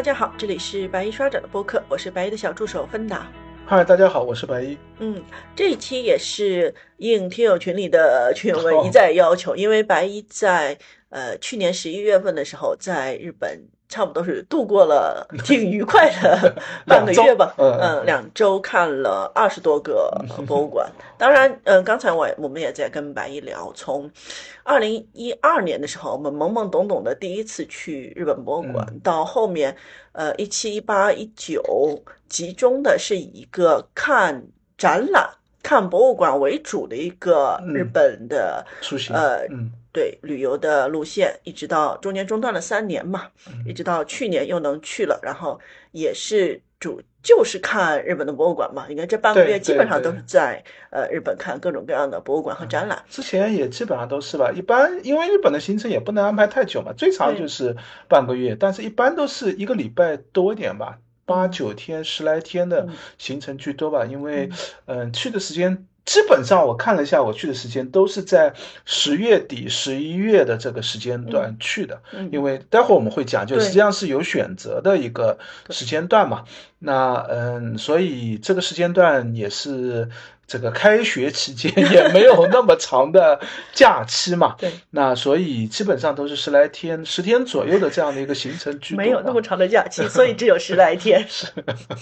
大家好，这里是白衣刷展的播客，我是白衣的小助手芬达。嗨，大家好，我是白衣。嗯，这一期也是应听友群里的群友们一再要求，因为白衣在呃去年十一月份的时候在日本。差不多是度过了 挺愉快的半个月吧，嗯，两周看了二十多个 博物馆。当然，嗯，刚才我我们也在跟白一聊，从二零一二年的时候，我们懵懵懂懂的第一次去日本博物馆，到后面，呃，一七一八一九，集中的是以一个看展览、看博物馆为主的一个日本的出行，呃，对旅游的路线，一直到中间中断了三年嘛，一直到去年又能去了，然后也是主就是看日本的博物馆嘛。应该这半个月基本上都是在呃日本看各种各样的博物馆和展览。之前也基本上都是吧，一般因为日本的行程也不能安排太久嘛，最长就是半个月，但是一般都是一个礼拜多一点吧，八九天十来天的行程居多吧，因为嗯去的时间。基本上我看了一下，我去的时间都是在十月底、十一月的这个时间段去的，因为待会儿我们会讲，就实际上是有选择的一个时间段嘛。那嗯，所以这个时间段也是这个开学期间 也没有那么长的假期嘛。对。那所以基本上都是十来天、十天左右的这样的一个行程居多。没有那么长的假期，所以只有十来天。是。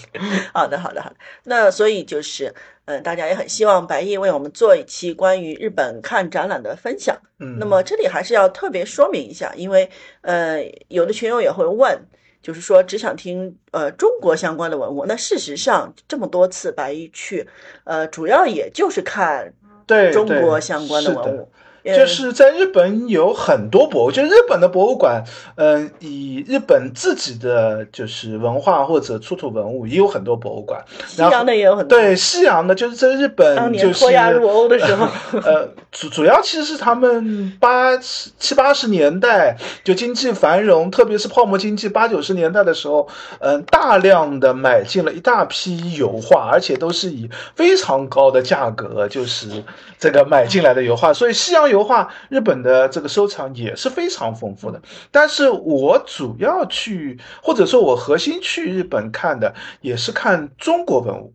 好的，好的，好的。那所以就是，嗯，大家也很希望白毅为我们做一期关于日本看展览的分享。嗯。那么这里还是要特别说明一下，因为呃，有的群友也会问。就是说，只想听呃中国相关的文物。那事实上，这么多次白衣去，呃，主要也就是看对中国相关的文物。就是在日本有很多博物，就日本的博物馆，嗯，以日本自己的就是文化或者出土文物也有很多博物馆。西洋的也有很多。对，西洋的，就是在日本，就是脱亚入欧的时候，呃，主主要其实是他们八七八十年代就经济繁荣，特别是泡沫经济八九十年代的时候，嗯，大量的买进了一大批油画，而且都是以非常高的价格，就是这个买进来的油画，所以西洋油。画，日本的这个收藏也是非常丰富的。但是我主要去，或者说我核心去日本看的，也是看中国文物。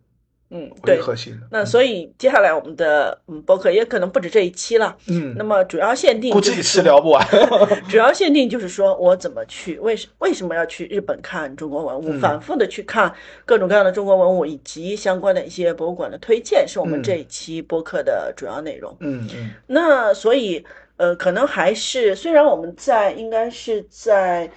嗯，对，核心。那所以接下来我们的嗯博客也可能不止这一期了。嗯，那么主要限定，估计一期聊不完。主要限定就是说我怎么去，为什为什么要去日本看中国文物，反复的去看各种各样的中国文物，以及相关的一些博物馆的推荐，是我们这一期播客的主要内容。嗯嗯。那所以呃，可能还是虽然我们在应该是在。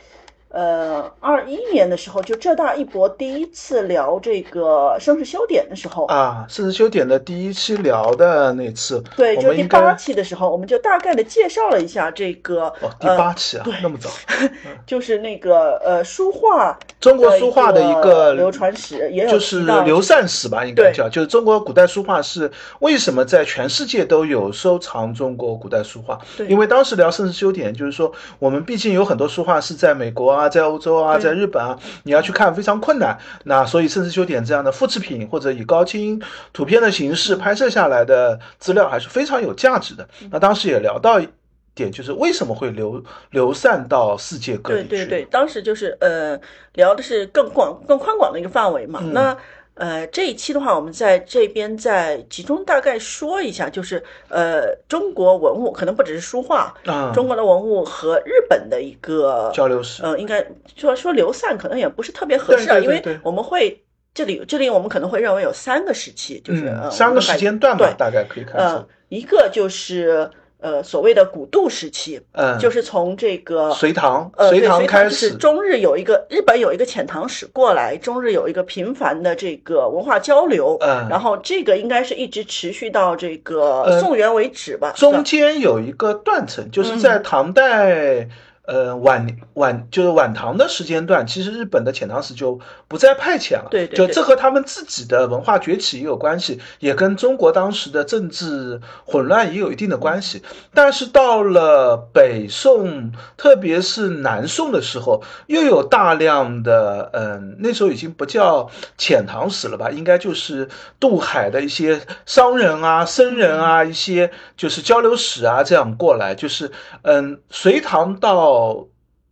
呃，二一年的时候，就浙大一博第一次聊这个盛世修典的时候啊，盛世修典的第一期聊的那次，对，就第八期的时候，我们就大概的介绍了一下这个哦，第八期啊，那么早，就是那个呃书画，中国书画的一个流传史，也有就是流散史吧，应该叫，就是中国古代书画是为什么在全世界都有收藏中国古代书画？对，因为当时聊盛世修典，就是说我们毕竟有很多书画是在美国。啊，在欧洲啊，在日本啊，你要去看非常困难。那所以，甚至修点这样的复制品或者以高清图片的形式拍摄下来的资料还是非常有价值的。那当时也聊到一点，就是为什么会流流散到世界各地去？对对对，当时就是呃，聊的是更广、更宽广的一个范围嘛。那。呃，这一期的话，我们在这边再集中大概说一下，就是呃，中国文物可能不只是书画啊，中国的文物和日本的一个交流史，呃，应该说说流散可能也不是特别合适，因为我们会这里这里我们可能会认为有三个时期，就是三个时间段吧，大概可以看呃，一个就是。呃，所谓的古渡时期，嗯，就是从这个隋唐，呃，隋唐开始，中日有一个日本有一个遣唐使过来，中日有一个频繁的这个文化交流，嗯，然后这个应该是一直持续到这个宋元为止吧，中间有一个断层，就是在唐代。呃，晚晚就是晚唐的时间段，其实日本的遣唐使就不再派遣了。对对，就这和他们自己的文化崛起也有关系，也跟中国当时的政治混乱也有一定的关系。但是到了北宋，特别是南宋的时候，又有大量的，嗯，那时候已经不叫遣唐使了吧，应该就是渡海的一些商人啊、僧人啊，一些就是交流使啊这样过来，就是嗯，隋唐到。到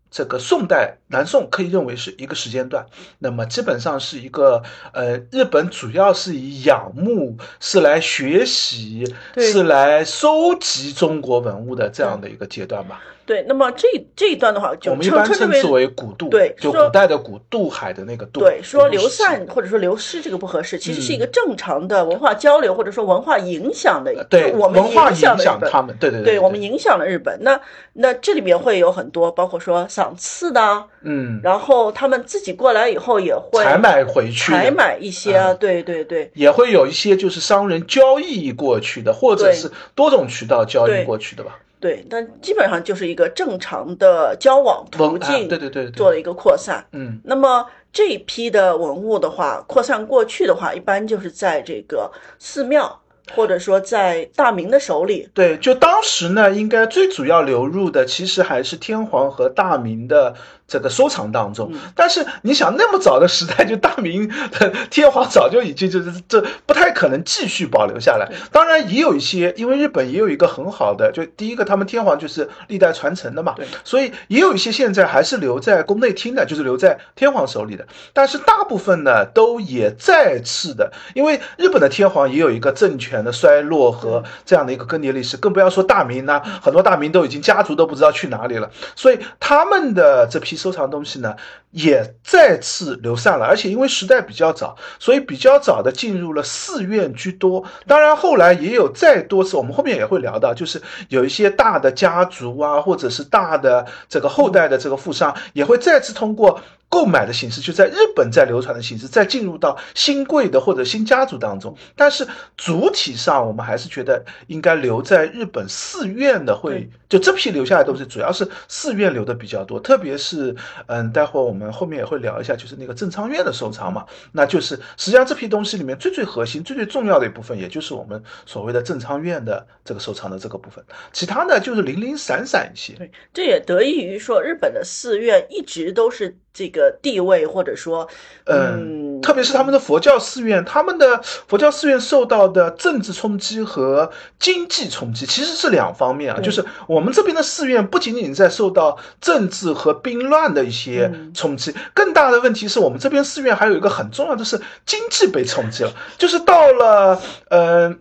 这个宋代南宋可以认为是一个时间段，那么基本上是一个呃，日本主要是以仰慕，是来学习，是来收集中国文物的这样的一个阶段吧。对，那么这这一段的话，就我们一般称之为古渡，对，就古代的古渡海的那个渡。对，说流散或者说流失这个不合适，其实是一个正常的文化交流或者说文化影响的。对，我们影响了他们，对对对，我们影响了日本。那那这里面会有很多，包括说赏赐的，嗯，然后他们自己过来以后也会采买回去，采买一些，对对对，也会有一些就是商人交易过去的，或者是多种渠道交易过去的吧。对，但基本上就是一个正常的交往途径，对对对，做了一个扩散。嗯，那么这一批的文物的话，扩散过去的话，一般就是在这个寺庙。或者说在大明的手里，对，就当时呢，应该最主要流入的其实还是天皇和大明的这个收藏当中。但是你想，那么早的时代，就大明的 天皇早就已经就是这不太可能继续保留下来。当然也有一些，因为日本也有一个很好的，就第一个他们天皇就是历代传承的嘛，所以也有一些现在还是留在宫内厅的，就是留在天皇手里的。但是大部分呢，都也再次的，因为日本的天皇也有一个政权。的衰落和这样的一个更迭历史，更不要说大明呢，很多大明都已经家族都不知道去哪里了，所以他们的这批收藏东西呢，也再次流散了。而且因为时代比较早，所以比较早的进入了寺院居多。当然后来也有再多次，我们后面也会聊到，就是有一些大的家族啊，或者是大的这个后代的这个富商，也会再次通过。购买的形式就在日本在流传的形式，再进入到新贵的或者新家族当中，但是主体上我们还是觉得应该留在日本寺院的会，就这批留下来东西主要是寺院留的比较多，特别是嗯，待会儿我们后面也会聊一下，就是那个正仓院的收藏嘛，那就是实际上这批东西里面最最核心、最最重要的一部分，也就是我们所谓的正仓院的这个收藏的这个部分，其他呢就是零零散散一些。对，这也得益于说日本的寺院一直都是。这个地位，或者说，嗯，特别是他们的佛教寺院，他们的佛教寺院受到的政治冲击和经济冲击其实是两方面啊。就是我们这边的寺院不仅仅在受到政治和兵乱的一些冲击，更大的问题是我们这边寺院还有一个很重要的是经济被冲击了。就是到了，嗯，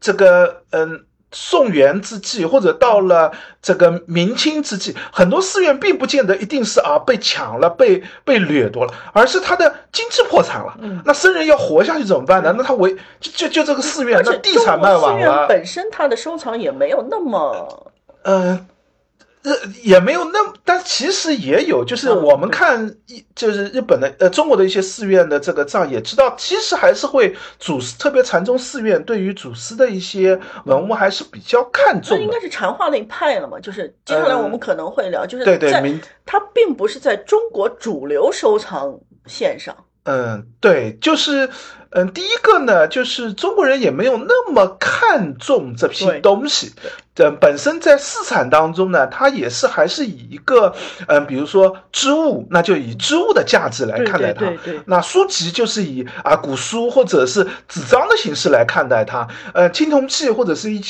这个，嗯。宋元之际，或者到了这个明清之际，很多寺院并不见得一定是啊被抢了、被被掠夺了，而是他的经济破产了。那僧人要活下去怎么办呢？那他为就就就这个寺院，那地产卖完了，本身它的收藏也没有那么，嗯。日也没有那么，但其实也有，就是我们看一就是日本的呃中国的一些寺院的这个账，也知道其实还是会祖师，特别禅宗寺院对于祖师的一些文物还是比较看重。那应该是禅化那一派了嘛？就是接下来我们可能会聊，就是对对，它并不是在中国主流收藏线上。嗯，对，就是，嗯，第一个呢，就是中国人也没有那么看重这批东西，嗯，本身在市场当中呢，它也是还是以一个，嗯，比如说织物，那就以织物的价值来看待它，那书籍就是以啊古书或者是纸张的形式来看待它，呃，青铜器或者是一。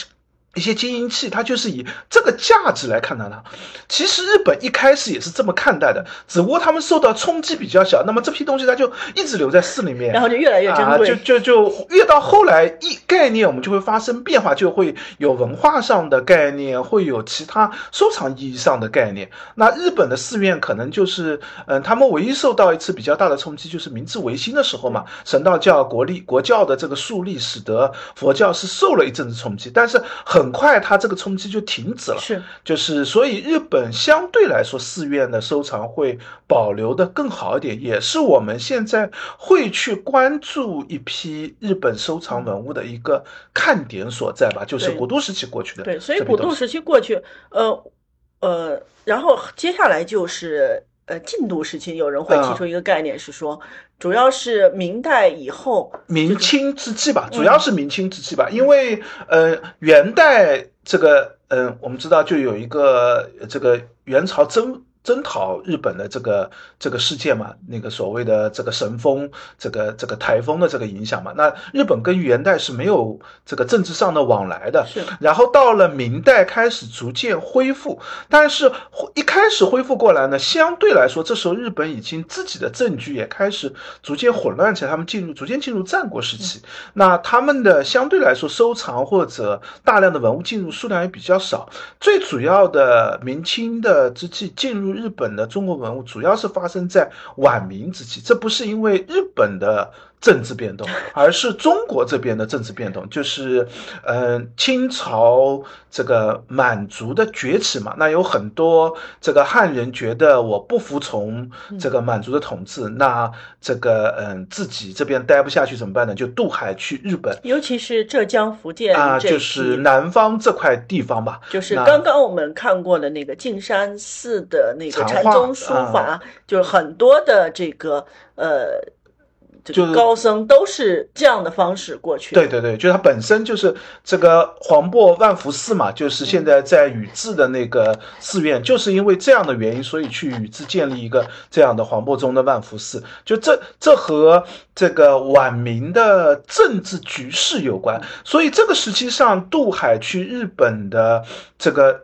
一些金银器，它就是以这个价值来看待它。其实日本一开始也是这么看待的，只不过他们受到冲击比较小，那么这批东西它就一直留在寺里面，然后就越来越珍贵。就就就越到后来，一概念我们就会发生变化，就会有文化上的概念，会有其他收藏意义上的概念。那日本的寺院可能就是，嗯，他们唯一受到一次比较大的冲击，就是明治维新的时候嘛，神道教国立国教的这个树立，使得佛教是受了一阵子冲击，但是很。很快，它这个冲击就停止了。是，就是，所以日本相对来说，寺院的收藏会保留的更好一点，也是我们现在会去关注一批日本收藏文物的一个看点所在吧。就是古都时期过去的。对，所以古都时期过去，呃，呃，然后接下来就是。呃，晋都时期有人会提出一个概念，是说，主要是明代以后，明清之际吧，主要是明清之际吧，因为呃，元代这个，嗯，我们知道就有一个这个元朝征。征讨日本的这个这个事件嘛，那个所谓的这个神风、这个这个台风的这个影响嘛，那日本跟元代是没有这个政治上的往来的。是。然后到了明代开始逐渐恢复，但是一开始恢复过来呢，相对来说，这时候日本已经自己的政局也开始逐渐混乱起来，他们进入逐渐进入战国时期。那他们的相对来说收藏或者大量的文物进入数量也比较少。最主要的明清的之际进入。日本的中国文物主要是发生在晚明时期，这不是因为日本的。政治变动，而是中国这边的政治变动，就是，嗯，清朝这个满族的崛起嘛。那有很多这个汉人觉得我不服从这个满族的统治，那这个嗯自己这边待不下去怎么办呢？就渡海去日本，尤其是浙江、福建啊，就是南方这块地方吧。就是刚刚我们看过的那个径山寺的那个禅宗书法，就是很多的这个呃。就高僧都是这样的方式过去。对对对，就他本身就是这个黄檗万福寺嘛，就是现在在宇治的那个寺院，就是因为这样的原因，所以去宇治建立一个这样的黄檗宗的万福寺。就这这和这个晚明的政治局势有关，所以这个时期上渡海去日本的这个。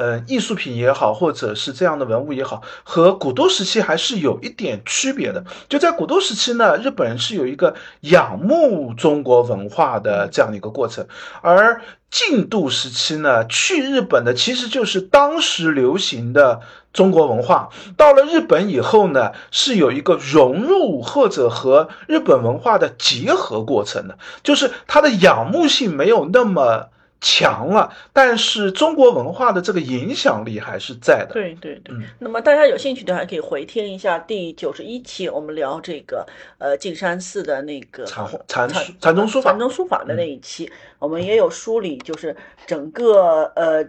呃，艺术品也好，或者是这样的文物也好，和古都时期还是有一点区别的。就在古都时期呢，日本人是有一个仰慕中国文化的这样的一个过程，而晋度时期呢，去日本的其实就是当时流行的中国文化。到了日本以后呢，是有一个融入或者和日本文化的结合过程的，就是它的仰慕性没有那么。强了，但是中国文化的这个影响力还是在的。对对对，那么大家有兴趣的还可以回听一下第九十一期，我们聊这个呃径山寺的那个禅禅禅宗书法禅宗书法的那一期，我们也有梳理，就是整个呃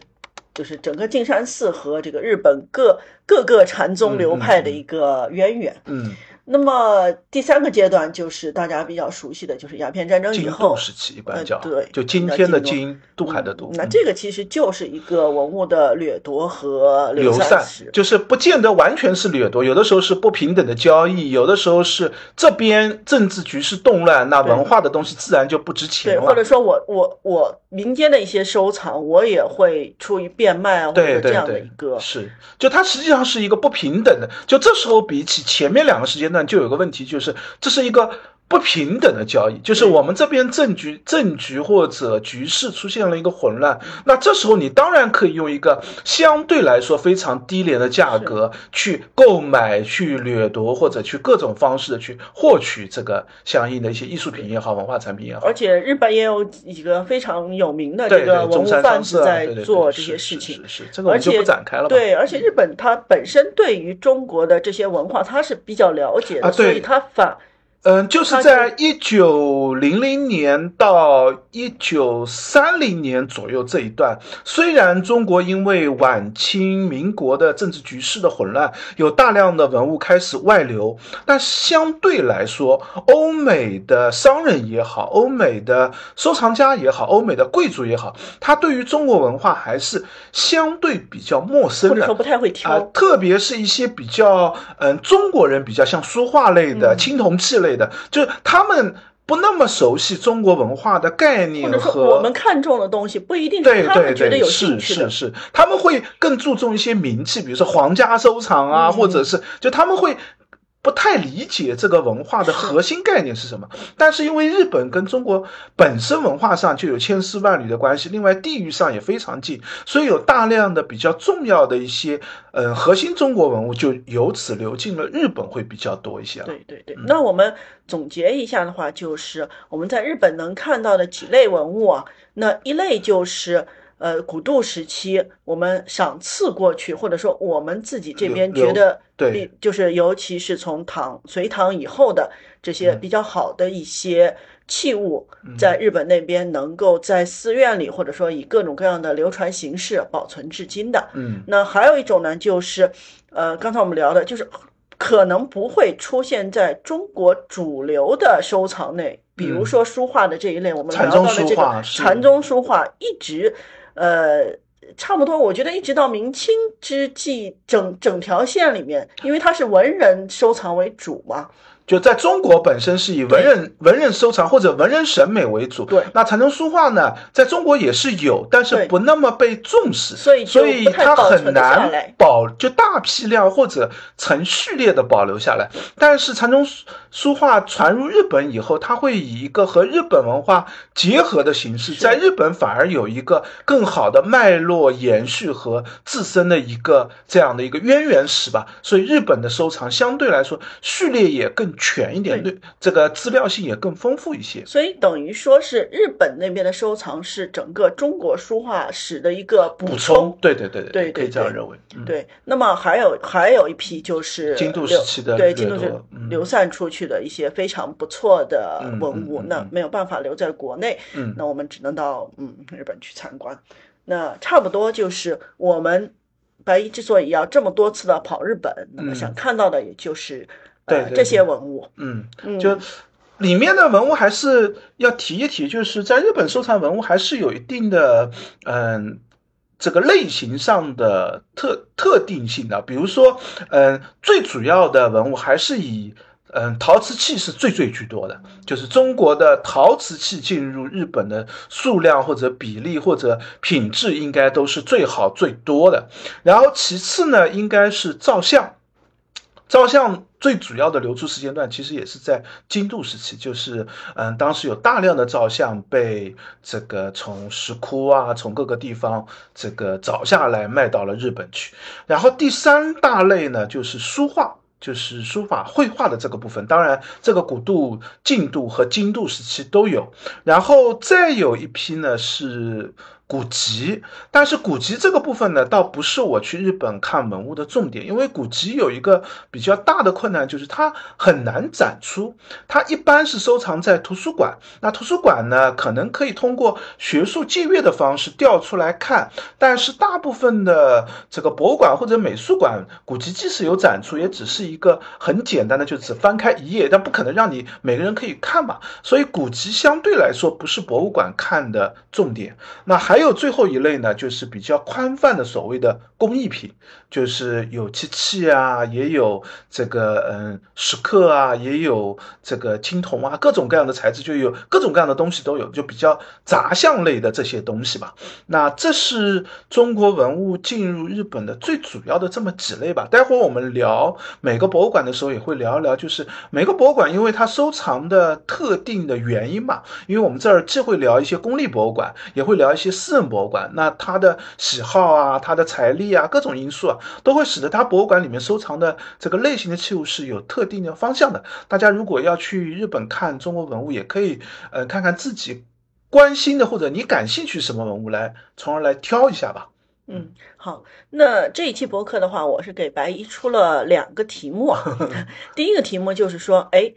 就是整个径山寺和这个日本各各个禅宗流派的一个渊源。嗯。那么第三个阶段就是大家比较熟悉的就是鸦片战争以后时期，一般叫对，就今天的金渡海的渡。那这个其实就是一个文物的掠夺和流散史，就是不见得完全是掠夺，有的时候是不平等的交易，有的时候是这边政治局势动乱，那文化的东西自然就不值钱了。或者说我我我民间的一些收藏，我也会出于变卖啊或者这样的一个是，就它实际上是一个不平等的。就这时候比起前面两个时间段。就有个问题，就是这是一个不平等的交易，就是我们这边政局政局或者局势出现了一个混乱，那这时候你当然可以用一个相对来说非常低廉的价格去购买、去掠夺或者去各种方式的去获取这个相应的一些艺术品也好、文化产品也好。而且日本也有几个非常有名的这个文物贩子在做这些事情，是这个我就不展开了。对，而且日本它本身对于中国的这些文化，它是比较了解的，所以它反。嗯，就是在一九零零年到一九三零年左右这一段，虽然中国因为晚清民国的政治局势的混乱，有大量的文物开始外流，但相对来说，欧美的商人也好，欧美的收藏家也好，欧美的贵族也好，他对于中国文化还是相对比较陌生的，或者说不太会挑，特别是一些比较嗯中国人比较像书画类的、青铜器类。的，就是他们不那么熟悉中国文化的概念和我们看重的东西不一定是他们觉得有兴趣的，是是是，他们会更注重一些名气，比如说皇家收藏啊，或者是就他们会。不太理解这个文化的核心概念是什么，但是因为日本跟中国本身文化上就有千丝万缕的关系，另外地域上也非常近，所以有大量的比较重要的一些呃核心中国文物就由此流进了日本会比较多一些。对对对，那我们总结一下的话，就是我们在日本能看到的几类文物啊，那一类就是。呃，古渡时期，我们赏赐过去，或者说我们自己这边觉得，对，就是尤其是从唐、隋唐以后的这些比较好的一些器物，在日本那边能够在寺院里，或者说以各种各样的流传形式保存至今的。嗯，那还有一种呢，就是呃，刚才我们聊的，就是可能不会出现在中国主流的收藏内，比如说书画的这一类，我们聊到的这个禅宗书画一直。呃，差不多，我觉得一直到明清之际，整整条线里面，因为它是文人收藏为主嘛。就在中国本身是以文人文人收藏或者文人审美为主，对。那禅宗书画呢，在中国也是有，但是不那么被重视，所以所以它很难保就大批量或者成序列的保留下来。但是禅宗书画传入日本以后，它会以一个和日本文化结合的形式，在日本反而有一个更好的脉络延续和自身的一个这样的一个渊源史吧。所以日本的收藏相对来说序列也更。全一点，对这个资料性也更丰富一些。所以等于说是日本那边的收藏是整个中国书画史的一个补充。对对对对，可以这样认为。对，那么还有还有一批就是京都时期的对京都是流散出去的一些非常不错的文物，那没有办法留在国内，那我们只能到嗯日本去参观。那差不多就是我们白衣之所以要这么多次的跑日本，那么想看到的也就是。对这些文物，嗯，就里面的文物还是要提一提，就是在日本收藏文物还是有一定的，嗯，这个类型上的特特定性的。比如说，嗯，最主要的文物还是以，嗯，陶瓷器是最最居多的，就是中国的陶瓷器进入日本的数量或者比例或者品质应该都是最好最多的。然后其次呢，应该是照相。照相最主要的流出时间段，其实也是在京都时期，就是嗯，当时有大量的照相被这个从石窟啊，从各个地方这个找下来卖到了日本去。然后第三大类呢，就是书画，就是书法绘画的这个部分。当然，这个古度、晋度和京度时期都有。然后再有一批呢是。古籍，但是古籍这个部分呢，倒不是我去日本看文物的重点，因为古籍有一个比较大的困难，就是它很难展出。它一般是收藏在图书馆，那图书馆呢，可能可以通过学术借阅的方式调出来看，但是大部分的这个博物馆或者美术馆，古籍即使有展出，也只是一个很简单的，就只翻开一页，但不可能让你每个人可以看嘛。所以古籍相对来说不是博物馆看的重点。那还。还有最后一类呢，就是比较宽泛的所谓的工艺品，就是有漆器啊，也有这个嗯石刻啊，也有这个青铜啊，各种各样的材质，就有各种各样的东西都有，就比较杂项类的这些东西吧。那这是中国文物进入日本的最主要的这么几类吧。待会儿我们聊每个博物馆的时候，也会聊一聊，就是每个博物馆因为它收藏的特定的原因嘛。因为我们这儿既会聊一些公立博物馆，也会聊一些私。私人博物馆，那他的喜好啊，他的财力啊，各种因素啊，都会使得他博物馆里面收藏的这个类型的器物是有特定的方向的。大家如果要去日本看中国文物，也可以呃看看自己关心的或者你感兴趣什么文物来，从而来挑一下吧。嗯，好，那这一期博客的话，我是给白姨出了两个题目。第一个题目就是说，哎，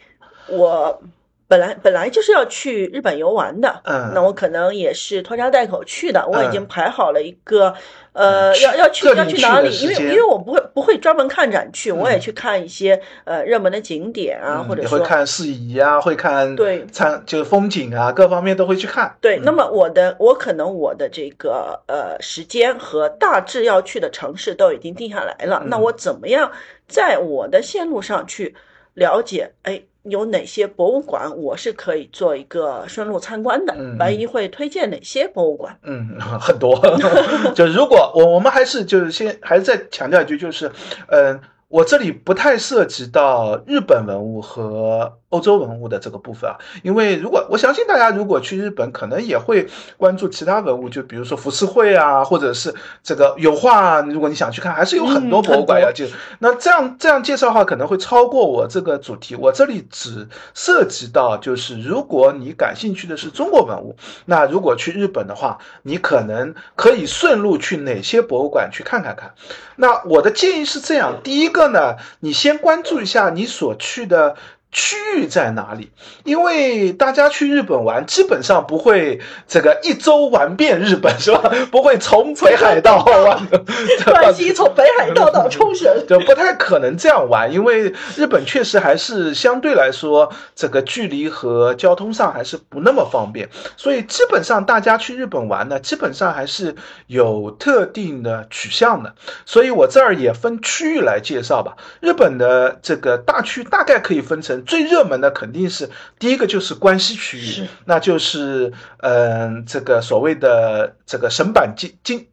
我。本来本来就是要去日本游玩的，嗯，那我可能也是拖家带口去的。我已经排好了一个，呃，要要去要去哪里？因为因为我不会不会专门看展去，我也去看一些呃热门的景点啊，或者说会看事宜啊，会看对参就是风景啊，各方面都会去看。对，那么我的我可能我的这个呃时间和大致要去的城市都已经定下来了。那我怎么样在我的线路上去了解？哎。有哪些博物馆我是可以做一个顺路参观的？白衣会推荐哪些博物馆？嗯，很多。就如果我我们还是就是先还是再强调一句，就是嗯。我这里不太涉及到日本文物和欧洲文物的这个部分啊，因为如果我相信大家如果去日本，可能也会关注其他文物，就比如说浮世绘啊，或者是这个油画，如果你想去看，还是有很多博物馆要去。那这样这样介绍的话，可能会超过我这个主题。我这里只涉及到，就是如果你感兴趣的是中国文物，那如果去日本的话，你可能可以顺路去哪些博物馆去看看看。那我的建议是这样，第一个呢，你先关注一下你所去的区域在哪里？因为大家去日本玩，基本上不会这个一周玩遍日本，是吧？不会从北海道玩，关西从北海道到冲绳，就不太可能这样玩。因为日本确实还是相对来说，这个距离和交通上还是不那么方便，所以基本上大家去日本玩呢，基本上还是有特定的取向的。所以我这儿也分区域来介绍吧。日本的这个大区大概可以分成。最热门的肯定是第一个就是关西区域，那就是嗯，这个所谓的这个神板京京，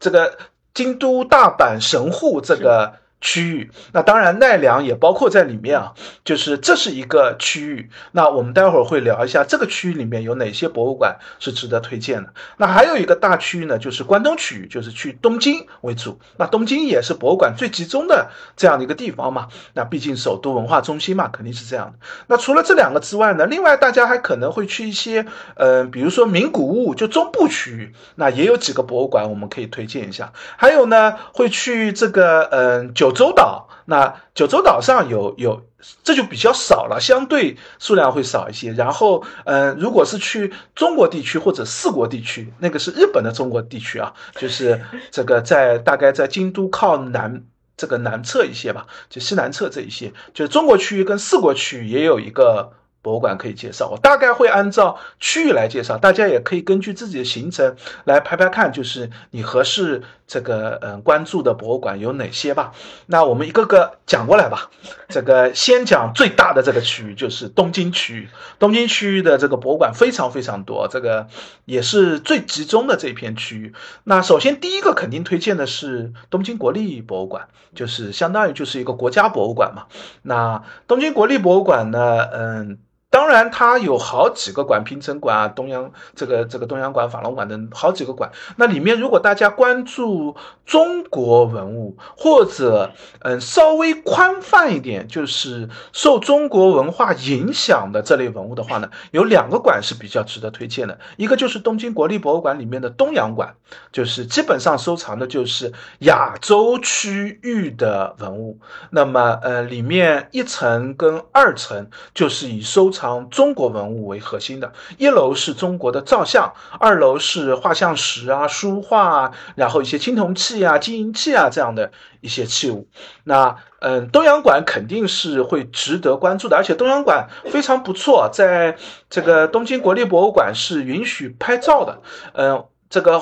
这个京都大阪神户这个。区域，那当然奈良也包括在里面啊，就是这是一个区域。那我们待会儿会聊一下这个区域里面有哪些博物馆是值得推荐的。那还有一个大区域呢，就是关东区域，就是去东京为主。那东京也是博物馆最集中的这样的一个地方嘛。那毕竟首都文化中心嘛，肯定是这样的。那除了这两个之外呢，另外大家还可能会去一些，嗯，比如说名古屋，就中部区域，那也有几个博物馆我们可以推荐一下。还有呢，会去这个，嗯，九。九州岛，那九州岛上有有，这就比较少了，相对数量会少一些。然后，嗯，如果是去中国地区或者四国地区，那个是日本的中国地区啊，就是这个在大概在京都靠南这个南侧一些吧，就西南侧这一些，就是中国区域跟四国区域也有一个。博物馆可以介绍，我大概会按照区域来介绍，大家也可以根据自己的行程来排排看，就是你合适这个嗯关注的博物馆有哪些吧。那我们一个个讲过来吧。这个先讲最大的这个区域，就是东京区域。东京区域的这个博物馆非常非常多，这个也是最集中的这片区域。那首先第一个肯定推荐的是东京国立博物馆，就是相当于就是一个国家博物馆嘛。那东京国立博物馆呢，嗯。当然，它有好几个馆，平城馆啊，东洋这个这个东洋馆、法隆馆等好几个馆。那里面，如果大家关注中国文物，或者嗯稍微宽泛一点，就是受中国文化影响的这类文物的话呢，有两个馆是比较值得推荐的。一个就是东京国立博物馆里面的东洋馆，就是基本上收藏的就是亚洲区域的文物。那么呃，里面一层跟二层就是以收藏。藏中国文物为核心的，一楼是中国的造像，二楼是画像石啊、书画啊，然后一些青铜器啊、金银器啊这样的一些器物。那嗯，东洋馆肯定是会值得关注的，而且东洋馆非常不错，在这个东京国立博物馆是允许拍照的。嗯，这个。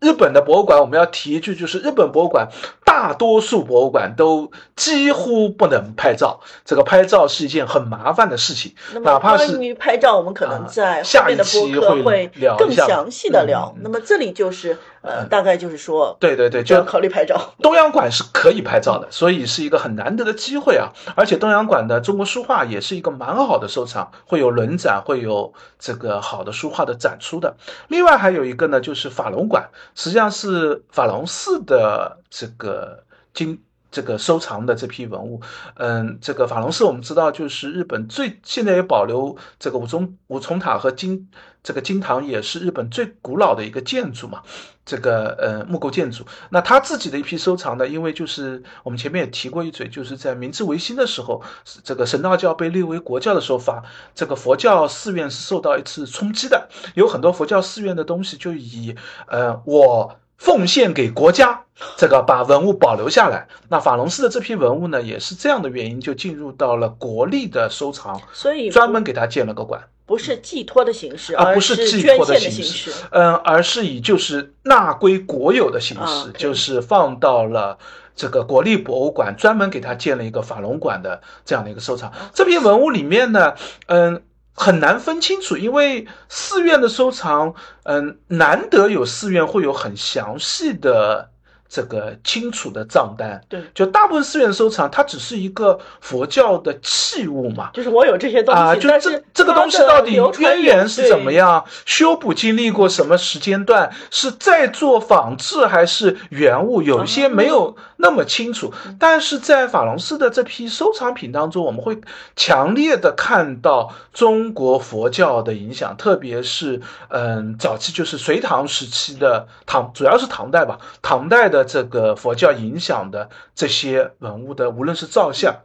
日本的博物馆，我们要提一句，就是日本博物馆大多数博物馆都几乎不能拍照，这个拍照是一件很麻烦的事情。哪怕是关于拍照，我们可能在下一期会更详细的聊。那么这里就是。呃，大概就是说，对对对，就要考虑拍照。东洋馆是可以拍照的，所以是一个很难得的机会啊！而且东洋馆的中国书画也是一个蛮好的收藏，会有轮展，会有这个好的书画的展出的。另外还有一个呢，就是法隆馆，实际上是法隆寺的这个经这个收藏的这批文物。嗯，这个法隆寺我们知道，就是日本最现在也保留这个五重五重塔和金这个金堂，也是日本最古老的一个建筑嘛。这个呃木构建筑，那他自己的一批收藏呢？因为就是我们前面也提过一嘴，就是在明治维新的时候，这个神道教被列为国教的时候，法这个佛教寺院是受到一次冲击的，有很多佛教寺院的东西就以呃我奉献给国家，这个把文物保留下来。那法隆寺的这批文物呢，也是这样的原因，就进入到了国立的收藏，所以专门给他建了个馆。不是寄托的形式，而不是寄托的形式，嗯，而是以就是纳归国有的形式，就是放到了这个国立博物馆，专门给他建了一个法隆馆的这样的一个收藏。这批文物里面呢，嗯，很难分清楚，因为寺院的收藏，嗯，难得有寺院会有很详细的。这个清楚的账单，对，就大部分寺院收藏，它只是一个佛教的器物嘛，就是我有这些东西啊，就这这个东西到底渊源是怎么样，修补经历过什么时间段，是在做仿制还是原物，有一些没有那么清楚。但是在法隆寺的这批收藏品当中，我们会强烈的看到中国佛教的影响，特别是嗯，早期就是隋唐时期的唐，主要是唐代吧，唐代的。这个佛教影响的这些文物的，无论是造像，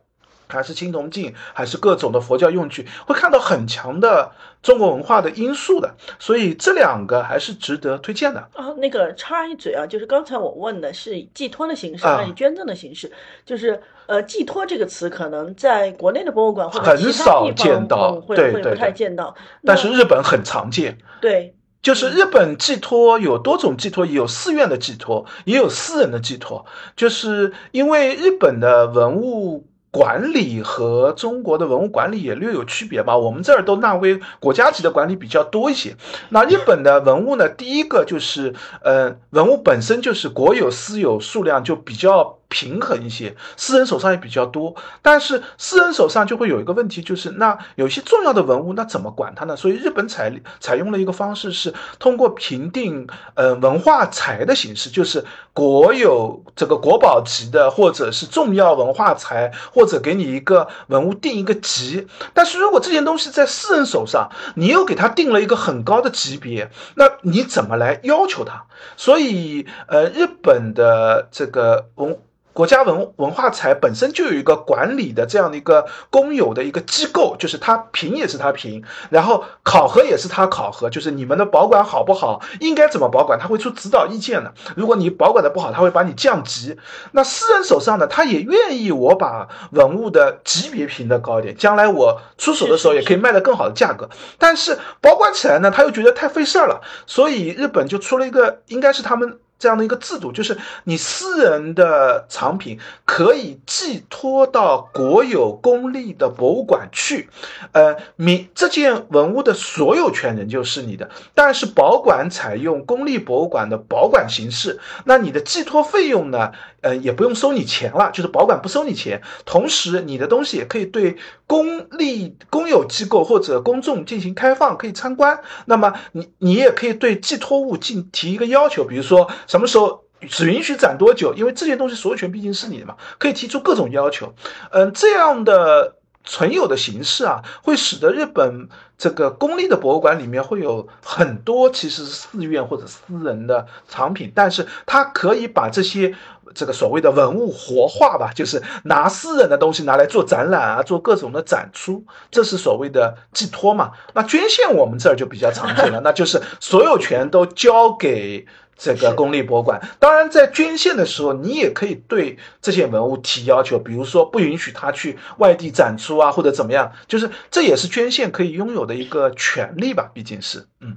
还是青铜镜，还是各种的佛教用具，会看到很强的中国文化的因素的。所以这两个还是值得推荐的。啊，那个插一嘴啊，就是刚才我问的是以寄托的形式还是捐赠的形式，就是呃，寄托这个词可能在国内的博物馆或者很少见到，会会不太见到，但是日本很常见。对。就是日本寄托有多种寄托，有寺院的寄托，也有私人的寄托。就是因为日本的文物管理和中国的文物管理也略有区别吧，我们这儿都纳为国家级的管理比较多一些。那日本的文物呢，第一个就是，呃，文物本身就是国有私有数量就比较。平衡一些，私人手上也比较多，但是私人手上就会有一个问题，就是那有些重要的文物，那怎么管它呢？所以日本采采用了一个方式，是通过评定呃文化财的形式，就是国有这个国宝级的，或者是重要文化财，或者给你一个文物定一个级。但是如果这件东西在私人手上，你又给他定了一个很高的级别，那你怎么来要求他？所以呃，日本的这个文。国家文文化财本身就有一个管理的这样的一个公有的一个机构，就是他评也是他评，然后考核也是他考核，就是你们的保管好不好，应该怎么保管，他会出指导意见的。如果你保管的不好，他会把你降级。那私人手上呢，他也愿意我把文物的级别评的高一点，将来我出手的时候也可以卖的更好的价格。但是保管起来呢，他又觉得太费事儿了，所以日本就出了一个，应该是他们。这样的一个制度，就是你私人的藏品可以寄托到国有公立的博物馆去，呃，你这件文物的所有权人就是你的，但是保管采用公立博物馆的保管形式，那你的寄托费用呢？呃，也不用收你钱了，就是保管不收你钱，同时你的东西也可以对公立公有机构或者公众进行开放，可以参观。那么你你也可以对寄托物进提一个要求，比如说什么时候只允许展多久，因为这些东西所有权毕竟是你的嘛，可以提出各种要求。嗯，这样的。存有的形式啊，会使得日本这个公立的博物馆里面会有很多其实是寺院或者私人的藏品，但是它可以把这些这个所谓的文物活化吧，就是拿私人的东西拿来做展览啊，做各种的展出，这是所谓的寄托嘛。那捐献我们这儿就比较常见了，那就是所有权都交给。这个公立博物馆，当然在捐献的时候，你也可以对这些文物提要求，比如说不允许他去外地展出啊，或者怎么样，就是这也是捐献可以拥有的一个权利吧，毕竟是，嗯。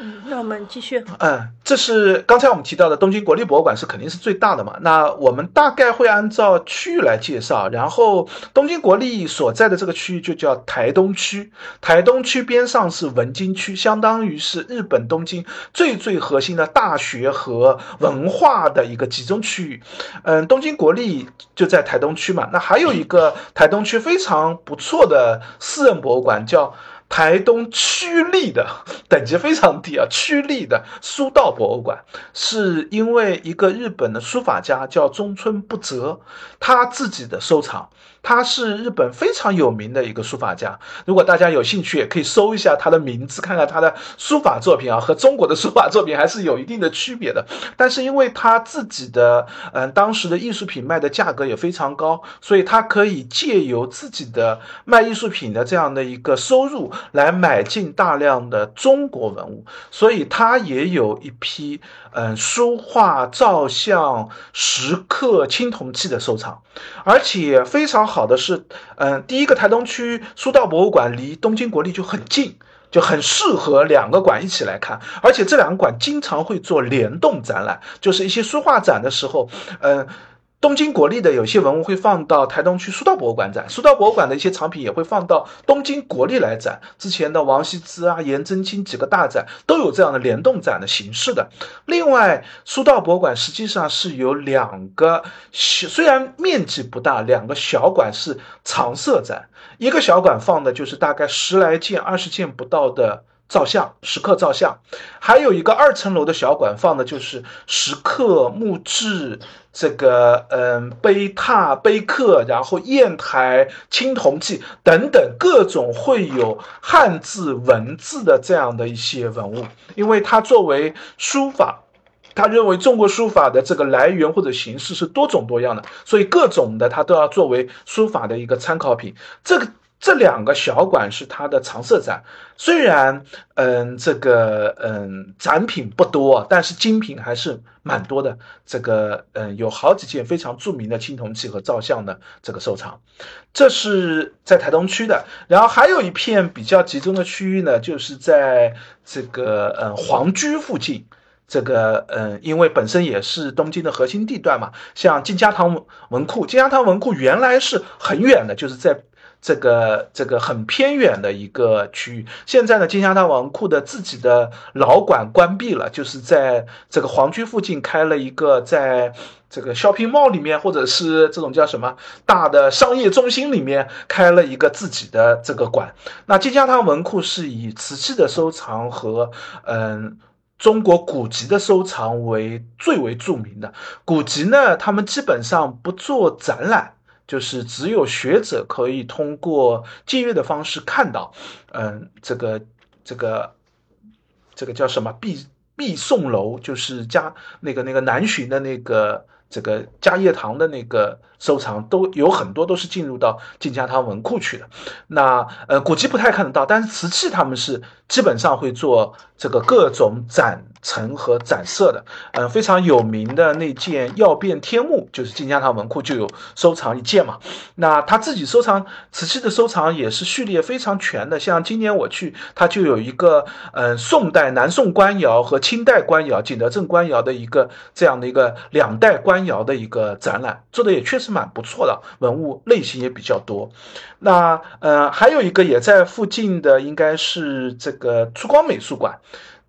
嗯，那我们继续。嗯，这是刚才我们提到的东京国立博物馆是肯定是最大的嘛？那我们大概会按照区域来介绍。然后东京国立所在的这个区域就叫台东区，台东区边上是文京区，相当于是日本东京最最核心的大学和文化的一个集中区域。嗯，东京国立就在台东区嘛。那还有一个台东区非常不错的私人博物馆叫。台东区立的等级非常低啊，区立的书道博物馆，是因为一个日本的书法家叫中村不泽，他自己的收藏。他是日本非常有名的一个书法家，如果大家有兴趣，也可以搜一下他的名字，看看他的书法作品啊，和中国的书法作品还是有一定的区别的。但是因为他自己的，嗯，当时的艺术品卖的价格也非常高，所以他可以借由自己的卖艺术品的这样的一个收入来买进大量的中国文物，所以他也有一批，嗯，书画、照相、石刻、青铜器的收藏，而且非常。好的是，嗯，第一个台东区书道博物馆离东京国立就很近，就很适合两个馆一起来看，而且这两个馆经常会做联动展览，就是一些书画展的时候，嗯。东京国立的有些文物会放到台东区书道博物馆展，书道博物馆的一些藏品也会放到东京国立来展。之前的王羲之啊、颜真卿几个大展都有这样的联动展的形式的。另外，书道博物馆实际上是有两个小，虽然面积不大，两个小馆是常设展，一个小馆放的就是大概十来件、二十件不到的。照相，石刻照相，还有一个二层楼的小馆，放的就是石刻、木质，这个嗯碑拓、碑刻，然后砚台、青铜器等等各种会有汉字文字的这样的一些文物，因为它作为书法。他认为中国书法的这个来源或者形式是多种多样的，所以各种的他都要作为书法的一个参考品。这个这两个小馆是他的常设展，虽然嗯这个嗯展品不多，但是精品还是蛮多的。这个嗯有好几件非常著名的青铜器和造像的这个收藏，这是在台东区的。然后还有一片比较集中的区域呢，就是在这个嗯皇居附近。这个嗯，因为本身也是东京的核心地段嘛，像金家堂文库，金家堂文库原来是很远的，就是在这个这个很偏远的一个区域。现在呢，金家滩文库的自己的老馆关闭了，就是在这个皇居附近开了一个，在这个 shopping mall 里面，或者是这种叫什么大的商业中心里面开了一个自己的这个馆。那金家堂文库是以瓷器的收藏和嗯。中国古籍的收藏为最为著名的古籍呢，他们基本上不做展览，就是只有学者可以通过借阅的方式看到。嗯，这个这个这个叫什么？毕毕宋楼，就是家那个那个南巡的那个这个嘉业堂的那个收藏，都有很多都是进入到晋家堂文库去的。那呃，古籍不太看得到，但是瓷器他们是基本上会做。这个各种展陈和展设的，嗯，非常有名的那件曜变天目，就是金家堂文库就有收藏一件嘛。那他自己收藏瓷器的收藏也是序列非常全的，像今年我去，他就有一个，嗯，宋代南宋官窑和清代官窑、景德镇官窑的一个这样的一个两代官窑的一个展览，做的也确实蛮不错的，文物类型也比较多。那，呃，还有一个也在附近的，应该是这个珠光美术馆。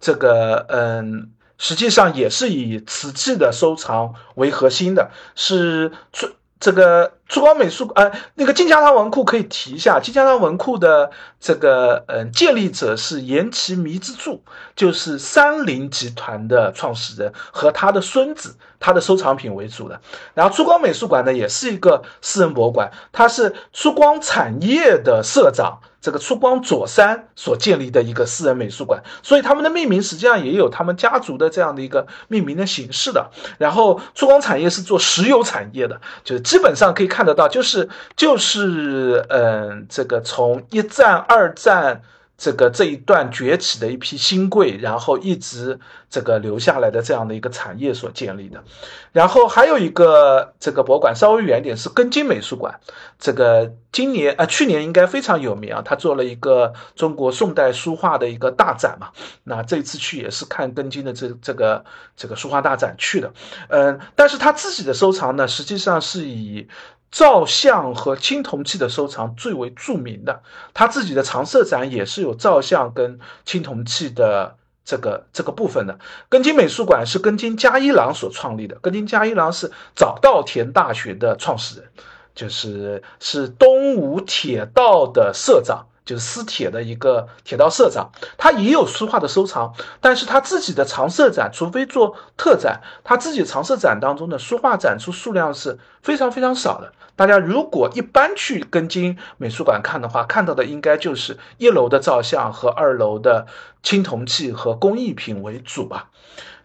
这个嗯，实际上也是以瓷器的收藏为核心的，是珠这个珠光美术馆，呃，那个金家堂文库可以提一下，金家堂文库的这个嗯建立者是岩崎弥之助，就是三菱集团的创始人和他的孙子，他的收藏品为主的。然后珠光美术馆呢，也是一个私人博物馆，它是珠光产业的社长。这个出光佐山所建立的一个私人美术馆，所以他们的命名实际上也有他们家族的这样的一个命名的形式的。然后出光产业是做石油产业的，就是基本上可以看得到，就是就是嗯，这个从一战、二战。这个这一段崛起的一批新贵，然后一直这个留下来的这样的一个产业所建立的，然后还有一个这个博物馆稍微远一点是根津美术馆，这个今年啊去年应该非常有名啊，他做了一个中国宋代书画的一个大展嘛，那这次去也是看根津的这这个这个书画大展去的，嗯，但是他自己的收藏呢，实际上是以。照相和青铜器的收藏最为著名的，他自己的常设展也是有照相跟青铜器的这个这个部分的。根津美术馆是根津加一郎所创立的，根津加一郎是早稻田大学的创始人，就是是东武铁道的社长。就是私铁的一个铁道社长，他也有书画的收藏，但是他自己的常设展，除非做特展，他自己常设展当中的书画展出数量是非常非常少的。大家如果一般去根津美术馆看的话，看到的应该就是一楼的照相和二楼的青铜器和工艺品为主吧。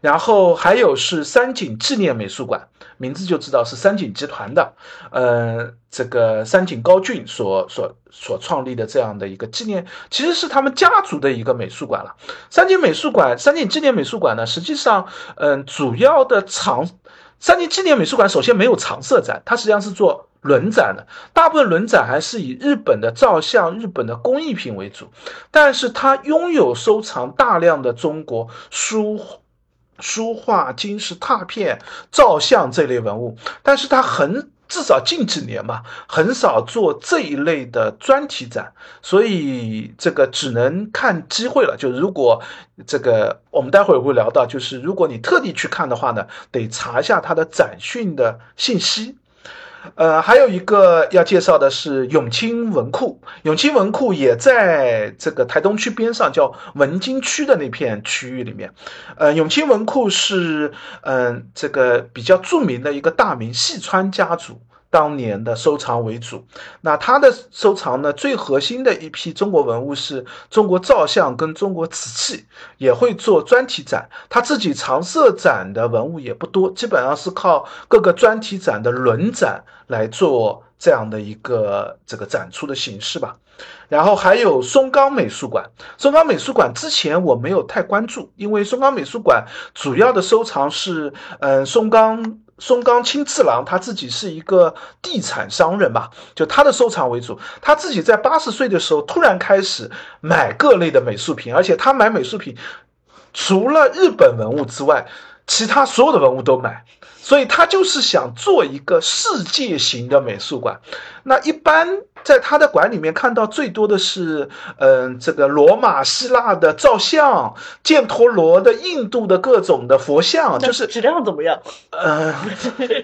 然后还有是三井纪念美术馆，名字就知道是三井集团的，呃，这个三井高俊所所所创立的这样的一个纪念，其实是他们家族的一个美术馆了。三井美术馆、三井纪念美术馆呢，实际上，嗯，主要的常三井纪念美术馆首先没有常设展，它实际上是做轮展的，大部分轮展还是以日本的照相、日本的工艺品为主，但是它拥有收藏大量的中国书。书画、金石拓片、照相这类文物，但是它很至少近几年嘛，很少做这一类的专题展，所以这个只能看机会了。就如果这个我们待会儿会聊到，就是如果你特地去看的话呢，得查一下它的展讯的信息。呃，还有一个要介绍的是永清文库，永清文库也在这个台东区边上，叫文津区的那片区域里面。呃，永清文库是嗯这个比较著名的一个大名细川家族当年的收藏为主。那他的收藏呢，最核心的一批中国文物是中国造像跟中国瓷器，也会做专题展。他自己常设展的文物也不多，基本上是靠各个专题展的轮展来做这样的一个这个展出的形式吧。然后还有松冈美术馆，松冈美术馆之前我没有太关注，因为松冈美术馆主要的收藏是，嗯，松冈松冈清次郎他自己是一个地产商人吧，就他的收藏为主。他自己在八十岁的时候突然开始买各类的美术品，而且他买美术品除了日本文物之外，其他所有的文物都买。所以他就是想做一个世界型的美术馆。那一般在他的馆里面看到最多的是，嗯，这个罗马、希腊的造像，犍陀罗的、印度的各种的佛像，就是质量怎么样？呃，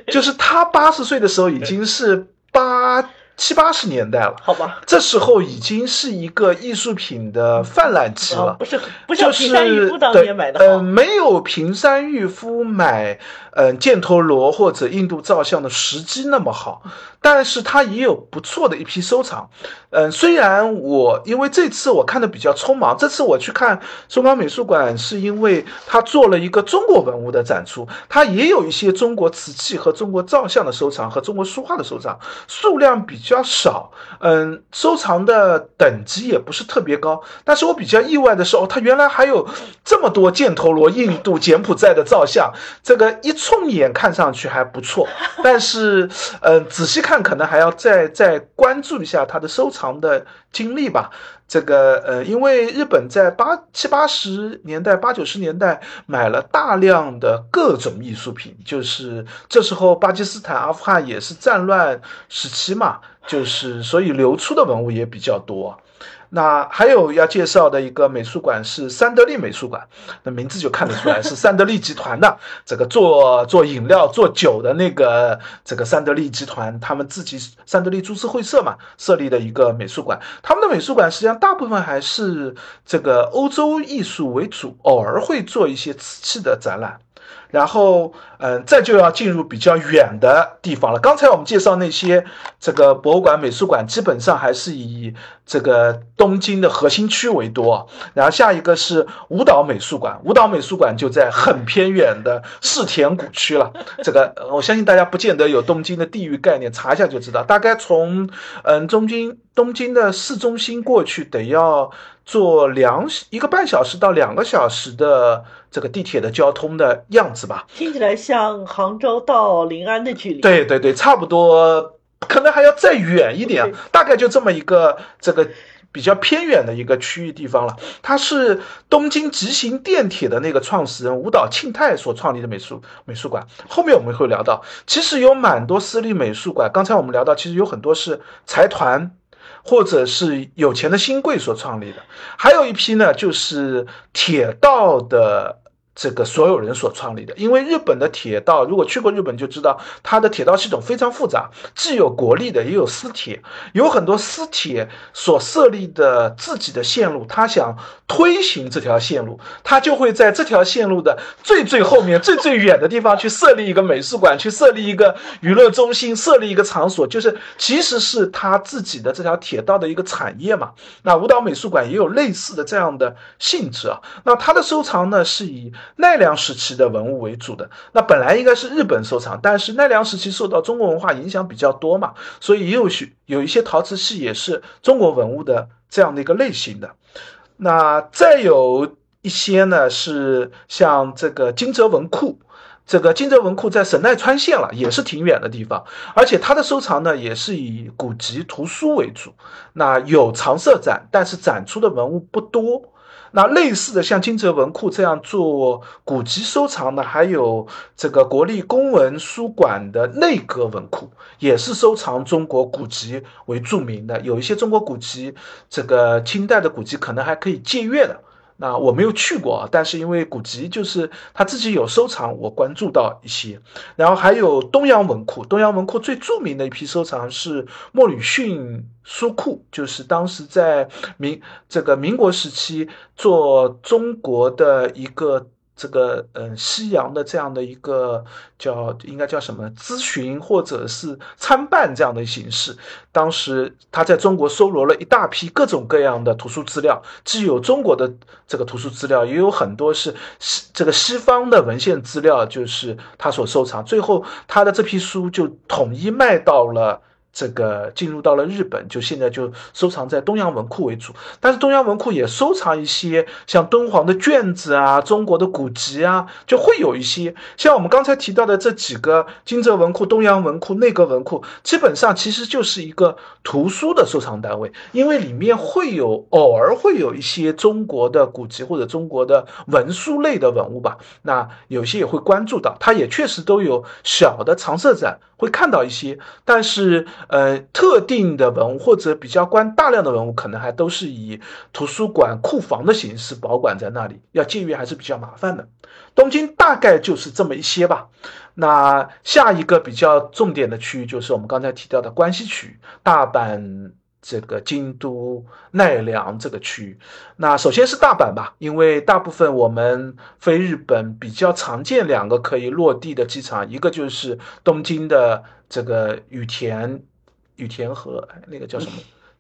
就是他八十岁的时候已经是八。七八十年代了，好吧，这时候已经是一个艺术品的泛滥期了，不是不是平山裕夫当年买的，呃，没有平山郁夫买，嗯，犍陀罗或者印度造像的时机那么好，但是他也有不错的一批收藏，嗯，虽然我因为这次我看的比较匆忙，这次我去看松冈美术馆是因为他做了一个中国文物的展出，他也有一些中国瓷器和中国造像的收藏和中国书画的收藏，数量比。比较少，嗯，收藏的等级也不是特别高。但是我比较意外的是，哦，它原来还有这么多犍陀罗、印度、柬埔寨的造像，这个一冲眼看上去还不错。但是，嗯，仔细看可能还要再再关注一下它的收藏的经历吧。这个呃，因为日本在八七八十年代、八九十年代买了大量的各种艺术品，就是这时候巴基斯坦、阿富汗也是战乱时期嘛，就是所以流出的文物也比较多。那还有要介绍的一个美术馆是三得利美术馆，那名字就看得出来是三得利集团的，这个做做饮料、做酒的那个这个三得利集团，他们自己三得利株式会社嘛设立的一个美术馆。他们的美术馆实际上大部分还是这个欧洲艺术为主，偶尔会做一些瓷器的展览。然后，嗯，再就要进入比较远的地方了。刚才我们介绍那些这个博物馆、美术馆，基本上还是以这个东京的核心区为多。然后下一个是舞蹈美术馆，舞蹈美术馆就在很偏远的世田谷区了。这个我相信大家不见得有东京的地域概念，查一下就知道。大概从嗯东京东京的市中心过去，得要坐两一个半小时到两个小时的。这个地铁的交通的样子吧，听起来像杭州到临安的距离。对对对，差不多，可能还要再远一点，大概就这么一个这个比较偏远的一个区域地方了。它是东京急行电铁的那个创始人舞蹈庆太所创立的美术美术馆。后面我们会聊到，其实有蛮多私立美术馆。刚才我们聊到，其实有很多是财团。或者是有钱的新贵所创立的，还有一批呢，就是铁道的。这个所有人所创立的，因为日本的铁道，如果去过日本就知道，它的铁道系统非常复杂，既有国力的，也有私铁，有很多私铁所设立的自己的线路，他想推行这条线路，他就会在这条线路的最最后面、最最远的地方去设立一个美术馆，去设立一个娱乐中心，设立一个场所，就是其实是他自己的这条铁道的一个产业嘛。那舞蹈美术馆也有类似的这样的性质啊。那它的收藏呢，是以奈良时期的文物为主的，那本来应该是日本收藏，但是奈良时期受到中国文化影响比较多嘛，所以也有许有一些陶瓷器也是中国文物的这样的一个类型的。那再有一些呢，是像这个金泽文库，这个金泽文库在神奈川县了，也是挺远的地方，而且它的收藏呢也是以古籍图书为主，那有常设展，但是展出的文物不多。那类似的，像金泽文库这样做古籍收藏的，还有这个国立公文书馆的内阁文库，也是收藏中国古籍为著名的。有一些中国古籍，这个清代的古籍可能还可以借阅的。那我没有去过，但是因为古籍就是他自己有收藏，我关注到一些。然后还有东洋文库，东洋文库最著名的一批收藏是莫吕逊书库，就是当时在民这个民国时期做中国的一个这个嗯，西洋的这样的一个叫应该叫什么咨询或者是参办这样的形式。当时他在中国搜罗了一大批各种各样的图书资料，既有中国的这个图书资料，也有很多是西这个西方的文献资料，就是他所收藏。最后他的这批书就统一卖到了。这个进入到了日本，就现在就收藏在东洋文库为主，但是东洋文库也收藏一些像敦煌的卷子啊、中国的古籍啊，就会有一些。像我们刚才提到的这几个金泽文库、东洋文库、内阁文库，基本上其实就是一个图书的收藏单位，因为里面会有偶尔会有一些中国的古籍或者中国的文书类的文物吧，那有些也会关注到，它也确实都有小的常设展。会看到一些，但是呃，特定的文物或者比较关大量的文物，可能还都是以图书馆库房的形式保管在那里，要借阅还是比较麻烦的。东京大概就是这么一些吧。那下一个比较重点的区域就是我们刚才提到的关西区，大阪。这个京都奈良这个区域，那首先是大阪吧，因为大部分我们飞日本比较常见两个可以落地的机场，一个就是东京的这个羽田羽田和那个叫什么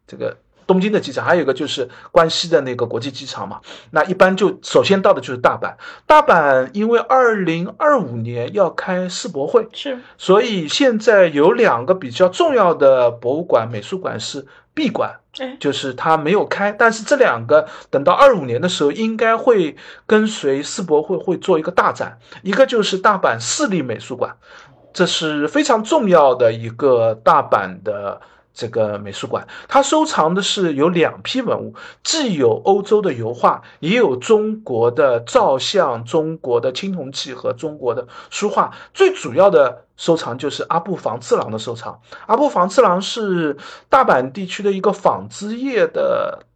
这个。东京的机场，还有一个就是关西的那个国际机场嘛。那一般就首先到的就是大阪。大阪因为二零二五年要开世博会，是，所以现在有两个比较重要的博物馆、美术馆是闭馆，就是它没有开。但是这两个等到二五年的时候，应该会跟随世博会会做一个大展。一个就是大阪市立美术馆，这是非常重要的一个大阪的。这个美术馆，它收藏的是有两批文物，既有欧洲的油画，也有中国的照相、中国的青铜器和中国的书画。最主要的收藏就是阿部房次郎的收藏。阿部房次郎是大阪地区的一个纺织业的。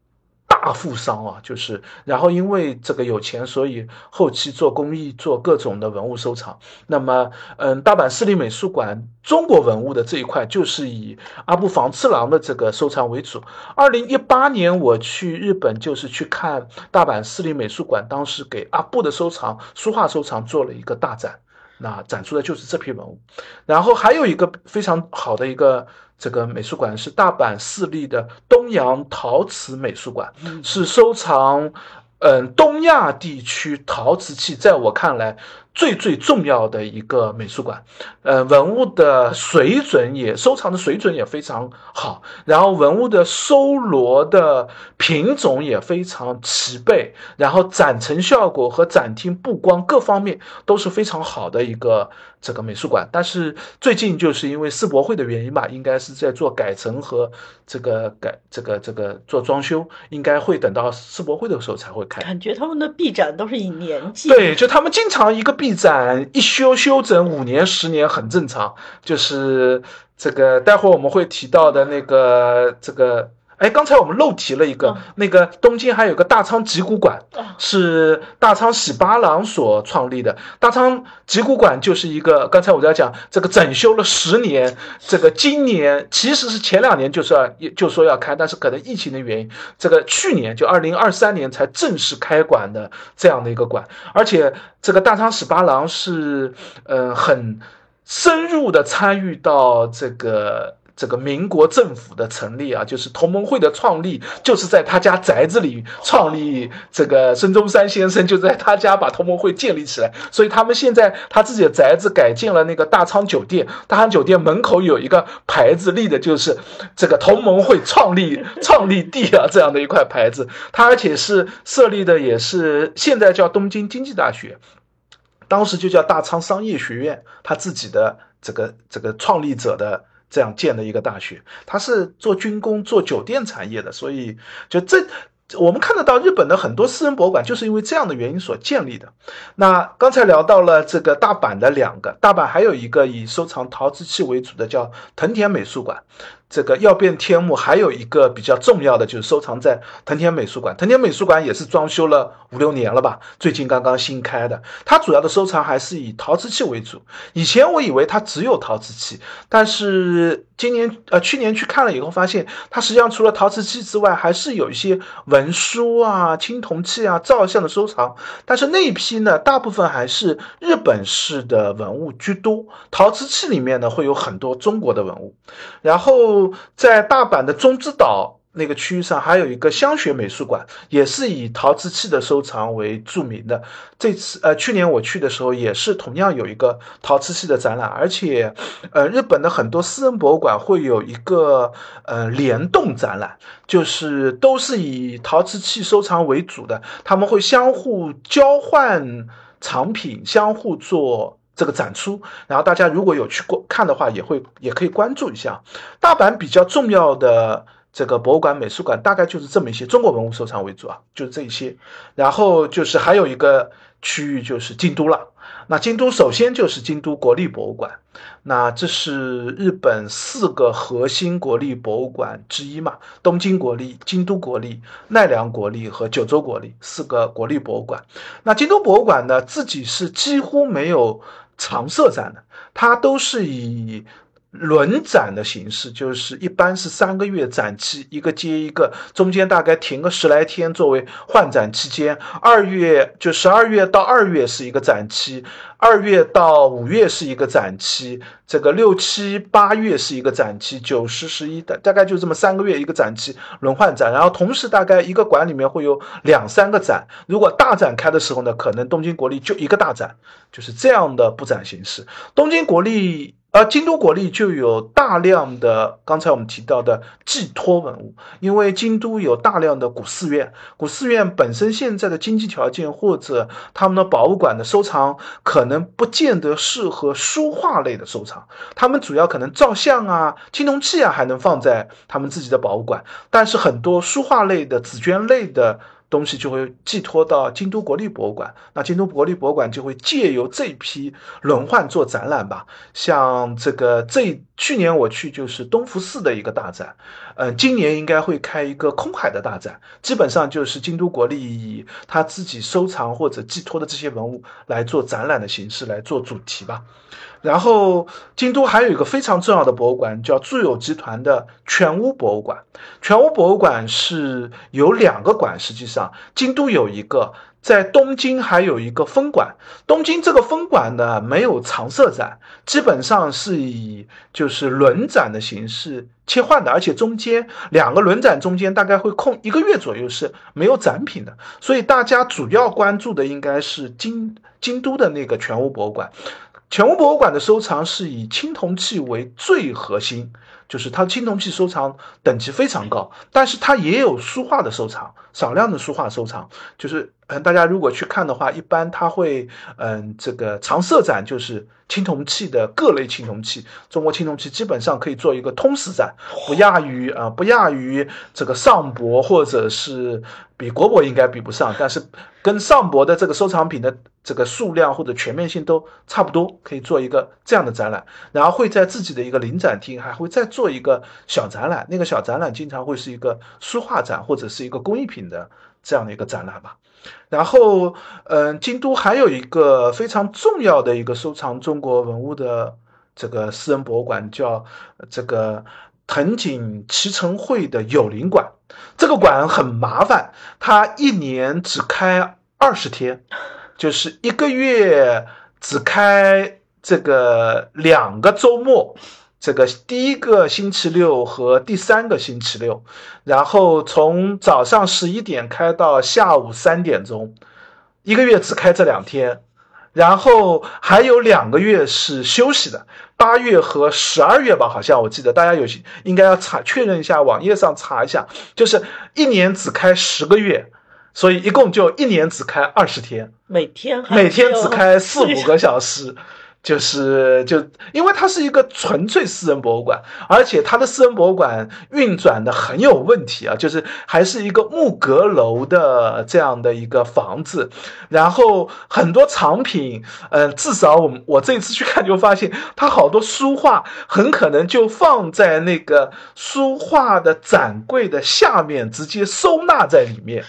大富商啊，就是，然后因为这个有钱，所以后期做公益，做各种的文物收藏。那么，嗯，大阪市立美术馆中国文物的这一块，就是以阿部房次郎的这个收藏为主。二零一八年我去日本，就是去看大阪市立美术馆，当时给阿部的收藏、书画收藏做了一个大展，那展出的就是这批文物。然后还有一个非常好的一个。这个美术馆是大阪市立的东洋陶瓷美术馆，是收藏，嗯，东亚地区陶瓷器，在我看来。最最重要的一个美术馆，呃，文物的水准也收藏的水准也非常好，然后文物的收罗的品种也非常齐备，然后展陈效果和展厅布光各方面都是非常好的一个这个美术馆。但是最近就是因为世博会的原因吧，应该是在做改成和这个改这个这个做装修，应该会等到世博会的时候才会开。感觉他们的闭展都是以年计，对，就他们经常一个闭。一展一修修整五年十年很正常，就是这个待会我们会提到的那个这个。哎，刚才我们漏提了一个，那个东京还有个大仓吉古馆，是大仓喜八郎所创立的。大仓吉古馆就是一个，刚才我在讲这个整修了十年，这个今年其实是前两年就是要就说要开，但是可能疫情的原因，这个去年就二零二三年才正式开馆的这样的一个馆。而且这个大仓喜八郎是呃很深入的参与到这个。这个民国政府的成立啊，就是同盟会的创立，就是在他家宅子里创立。这个孙中山先生就在他家把同盟会建立起来，所以他们现在他自己的宅子改建了那个大仓酒店，大仓酒店门口有一个牌子，立的就是这个同盟会创立 创立地啊这样的一块牌子。他而且是设立的也是现在叫东京经济大学，当时就叫大仓商业学院，他自己的这个这个创立者的。这样建的一个大学，它是做军工、做酒店产业的，所以就这，我们看得到日本的很多私人博物馆就是因为这样的原因所建立的。那刚才聊到了这个大阪的两个，大阪还有一个以收藏陶瓷器为主的叫藤田美术馆。这个曜变天幕还有一个比较重要的，就是收藏在藤田美术馆。藤田美术馆也是装修了五六年了吧，最近刚刚新开的。它主要的收藏还是以陶瓷器为主。以前我以为它只有陶瓷器，但是今年呃去年去看了以后，发现它实际上除了陶瓷器之外，还是有一些文书啊、青铜器啊、照相的收藏。但是那一批呢，大部分还是日本式的文物居多。陶瓷器里面呢，会有很多中国的文物。然后在大阪的中之岛。那个区域上还有一个香雪美术馆，也是以陶瓷器的收藏为著名的。这次呃，去年我去的时候，也是同样有一个陶瓷器的展览，而且，呃，日本的很多私人博物馆会有一个呃联动展览，就是都是以陶瓷器收藏为主的，他们会相互交换藏品，相互做这个展出。然后大家如果有去过看的话，也会也可以关注一下。大阪比较重要的。这个博物馆、美术馆大概就是这么一些，中国文物收藏为主啊，就是这一些。然后就是还有一个区域就是京都了。那京都首先就是京都国立博物馆，那这是日本四个核心国立博物馆之一嘛？东京国立、京都国立、奈良国立和九州国立四个国立博物馆。那京都博物馆呢，自己是几乎没有常设展的，它都是以。轮展的形式就是一般是三个月展期，一个接一个，中间大概停个十来天作为换展期间。二月就十二月到二月是一个展期，二月到五月是一个展期，这个六七八月是一个展期，九十十一的大概就这么三个月一个展期轮换展。然后同时大概一个馆里面会有两三个展，如果大展开的时候呢，可能东京国立就一个大展，就是这样的布展形式。东京国立。而京都国立就有大量的刚才我们提到的寄托文物，因为京都有大量的古寺院，古寺院本身现在的经济条件或者他们的博物馆的收藏可能不见得适合书画类的收藏，他们主要可能照相啊、青铜器啊还能放在他们自己的博物馆，但是很多书画类的、紫绢类的。东西就会寄托到京都国立博物馆，那京都国立博物馆就会借由这批轮换做展览吧。像这个这去年我去就是东福寺的一个大展，嗯，今年应该会开一个空海的大展，基本上就是京都国立以他自己收藏或者寄托的这些文物来做展览的形式来做主题吧。然后，京都还有一个非常重要的博物馆，叫住友集团的全屋博物馆。全屋博物馆是有两个馆，实际上京都有一个，在东京还有一个分馆。东京这个分馆呢，没有常设展，基本上是以就是轮展的形式切换的，而且中间两个轮展中间大概会空一个月左右是没有展品的。所以大家主要关注的应该是京京都的那个全屋博物馆。全屋博物馆的收藏是以青铜器为最核心，就是它青铜器收藏等级非常高，但是它也有书画的收藏，少量的书画收藏，就是嗯，大家如果去看的话，一般它会嗯，这个常设展就是青铜器的各类青铜器，中国青铜器基本上可以做一个通识展，不亚于啊，不亚于这个上博或者是。比国博应该比不上，但是跟上博的这个收藏品的这个数量或者全面性都差不多，可以做一个这样的展览。然后会在自己的一个临展厅还会再做一个小展览，那个小展览经常会是一个书画展或者是一个工艺品的这样的一个展览吧。然后，嗯，京都还有一个非常重要的一个收藏中国文物的这个私人博物馆，叫这个藤井齐成会的友邻馆。这个馆很麻烦，它一年只开二十天，就是一个月只开这个两个周末，这个第一个星期六和第三个星期六，然后从早上十一点开到下午三点钟，一个月只开这两天，然后还有两个月是休息的。八月和十二月吧，好像我记得，大家有些应该要查确认一下，网页上查一下，就是一年只开十个月，所以一共就一年只开二十天，每天每天只开 四五个小时。就是就因为它是一个纯粹私人博物馆，而且它的私人博物馆运转的很有问题啊，就是还是一个木阁楼的这样的一个房子，然后很多藏品，嗯，至少我我这次去看就发现，它好多书画很可能就放在那个书画的展柜的下面，直接收纳在里面。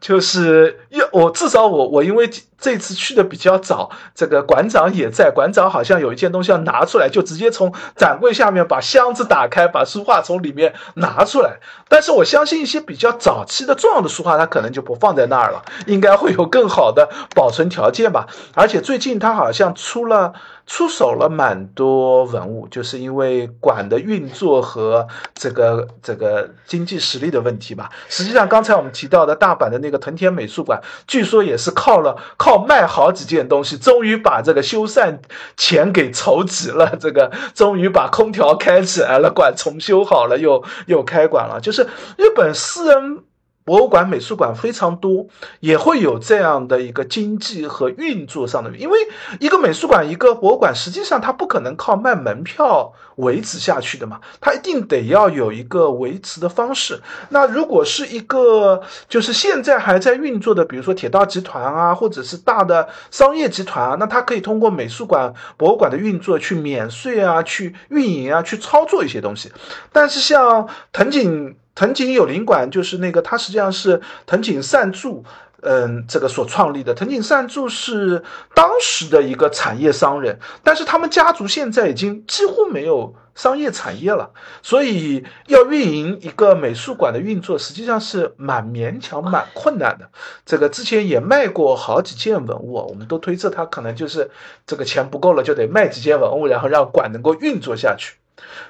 就是要我至少我我因为这次去的比较早，这个馆长也在，馆长好像有一件东西要拿出来，就直接从展柜下面把箱子打开，把书画从里面拿出来。但是我相信一些比较早期的重要的书画，它可能就不放在那儿了，应该会有更好的保存条件吧。而且最近他好像出了。出手了蛮多文物，就是因为馆的运作和这个这个经济实力的问题吧。实际上，刚才我们提到的大阪的那个藤田美术馆，据说也是靠了靠卖好几件东西，终于把这个修缮钱给筹集了，这个终于把空调开起来了，管重修好了，又又开管了。就是日本私人。博物馆、美术馆非常多，也会有这样的一个经济和运作上的，因为一个美术馆、一个博物馆，实际上它不可能靠卖门票维持下去的嘛，它一定得要有一个维持的方式。那如果是一个就是现在还在运作的，比如说铁道集团啊，或者是大的商业集团啊，那它可以通过美术馆、博物馆的运作去免税啊，去运营啊，去操作一些东西。但是像藤井。藤井有林馆就是那个，它实际上是藤井善助，嗯，这个所创立的。藤井善助是当时的一个产业商人，但是他们家族现在已经几乎没有商业产业了，所以要运营一个美术馆的运作，实际上是蛮勉强、蛮困难的。这个之前也卖过好几件文物，我们都推测他可能就是这个钱不够了，就得卖几件文物，然后让馆能够运作下去。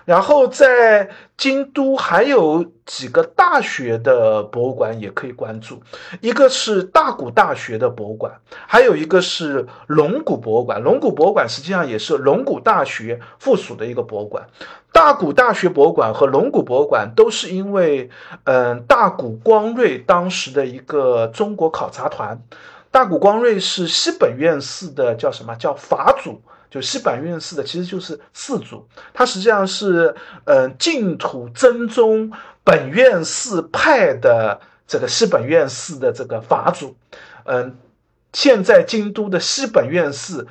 然后在京都还有几个大学的博物馆也可以关注，一个是大谷大学的博物馆，还有一个是龙谷博物馆。龙谷博物馆实际上也是龙谷大学附属的一个博物馆。大谷大学博物馆和龙谷博物馆都是因为，嗯，大谷光瑞当时的一个中国考察团，大谷光瑞是西本院寺的叫什么叫法祖。就西本院寺的其实就是寺主，他实际上是嗯净土真宗本院寺派的这个西本院寺的这个法主，嗯，现在京都的西本院寺。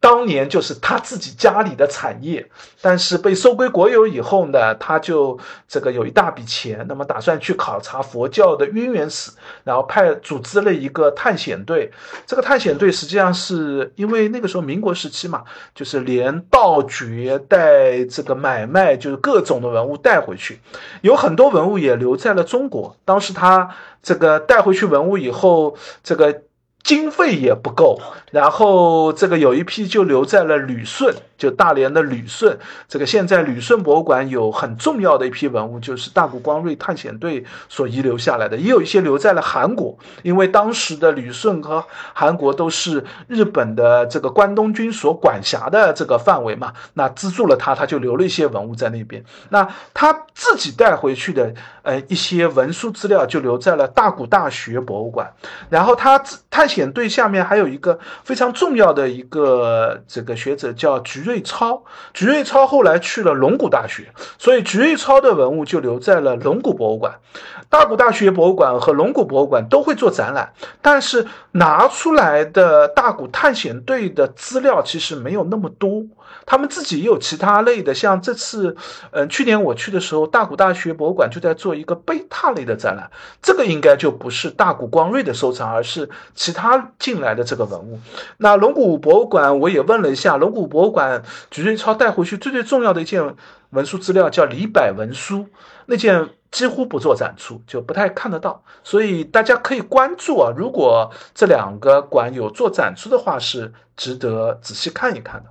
当年就是他自己家里的产业，但是被收归国有以后呢，他就这个有一大笔钱，那么打算去考察佛教的渊源史，然后派组织了一个探险队。这个探险队实际上是因为那个时候民国时期嘛，就是连盗掘带这个买卖，就是各种的文物带回去，有很多文物也留在了中国。当时他这个带回去文物以后，这个。经费也不够，然后这个有一批就留在了旅顺，就大连的旅顺。这个现在旅顺博物馆有很重要的一批文物，就是大谷光瑞探险队所遗留下来的，也有一些留在了韩国，因为当时的旅顺和韩国都是日本的这个关东军所管辖的这个范围嘛。那资助了他，他就留了一些文物在那边。那他自己带回去的呃一些文书资料就留在了大谷大学博物馆，然后他探险。队下面还有一个非常重要的一个这个学者叫菊瑞超，菊瑞超后来去了龙谷大学，所以菊瑞超的文物就留在了龙谷博物馆。大谷大学博物馆和龙谷博物馆都会做展览，但是拿出来的大谷探险队的资料其实没有那么多。他们自己也有其他类的，像这次，嗯，去年我去的时候，大谷大学博物馆就在做一个贝塔类的展览，这个应该就不是大谷光瑞的收藏，而是其他进来的这个文物。那龙骨博物馆我也问了一下，龙骨博物馆菊瑞超带回去最最重要的一件文书资料叫李柏文书，那件。几乎不做展出，就不太看得到，所以大家可以关注啊。如果这两个馆有做展出的话，是值得仔细看一看的。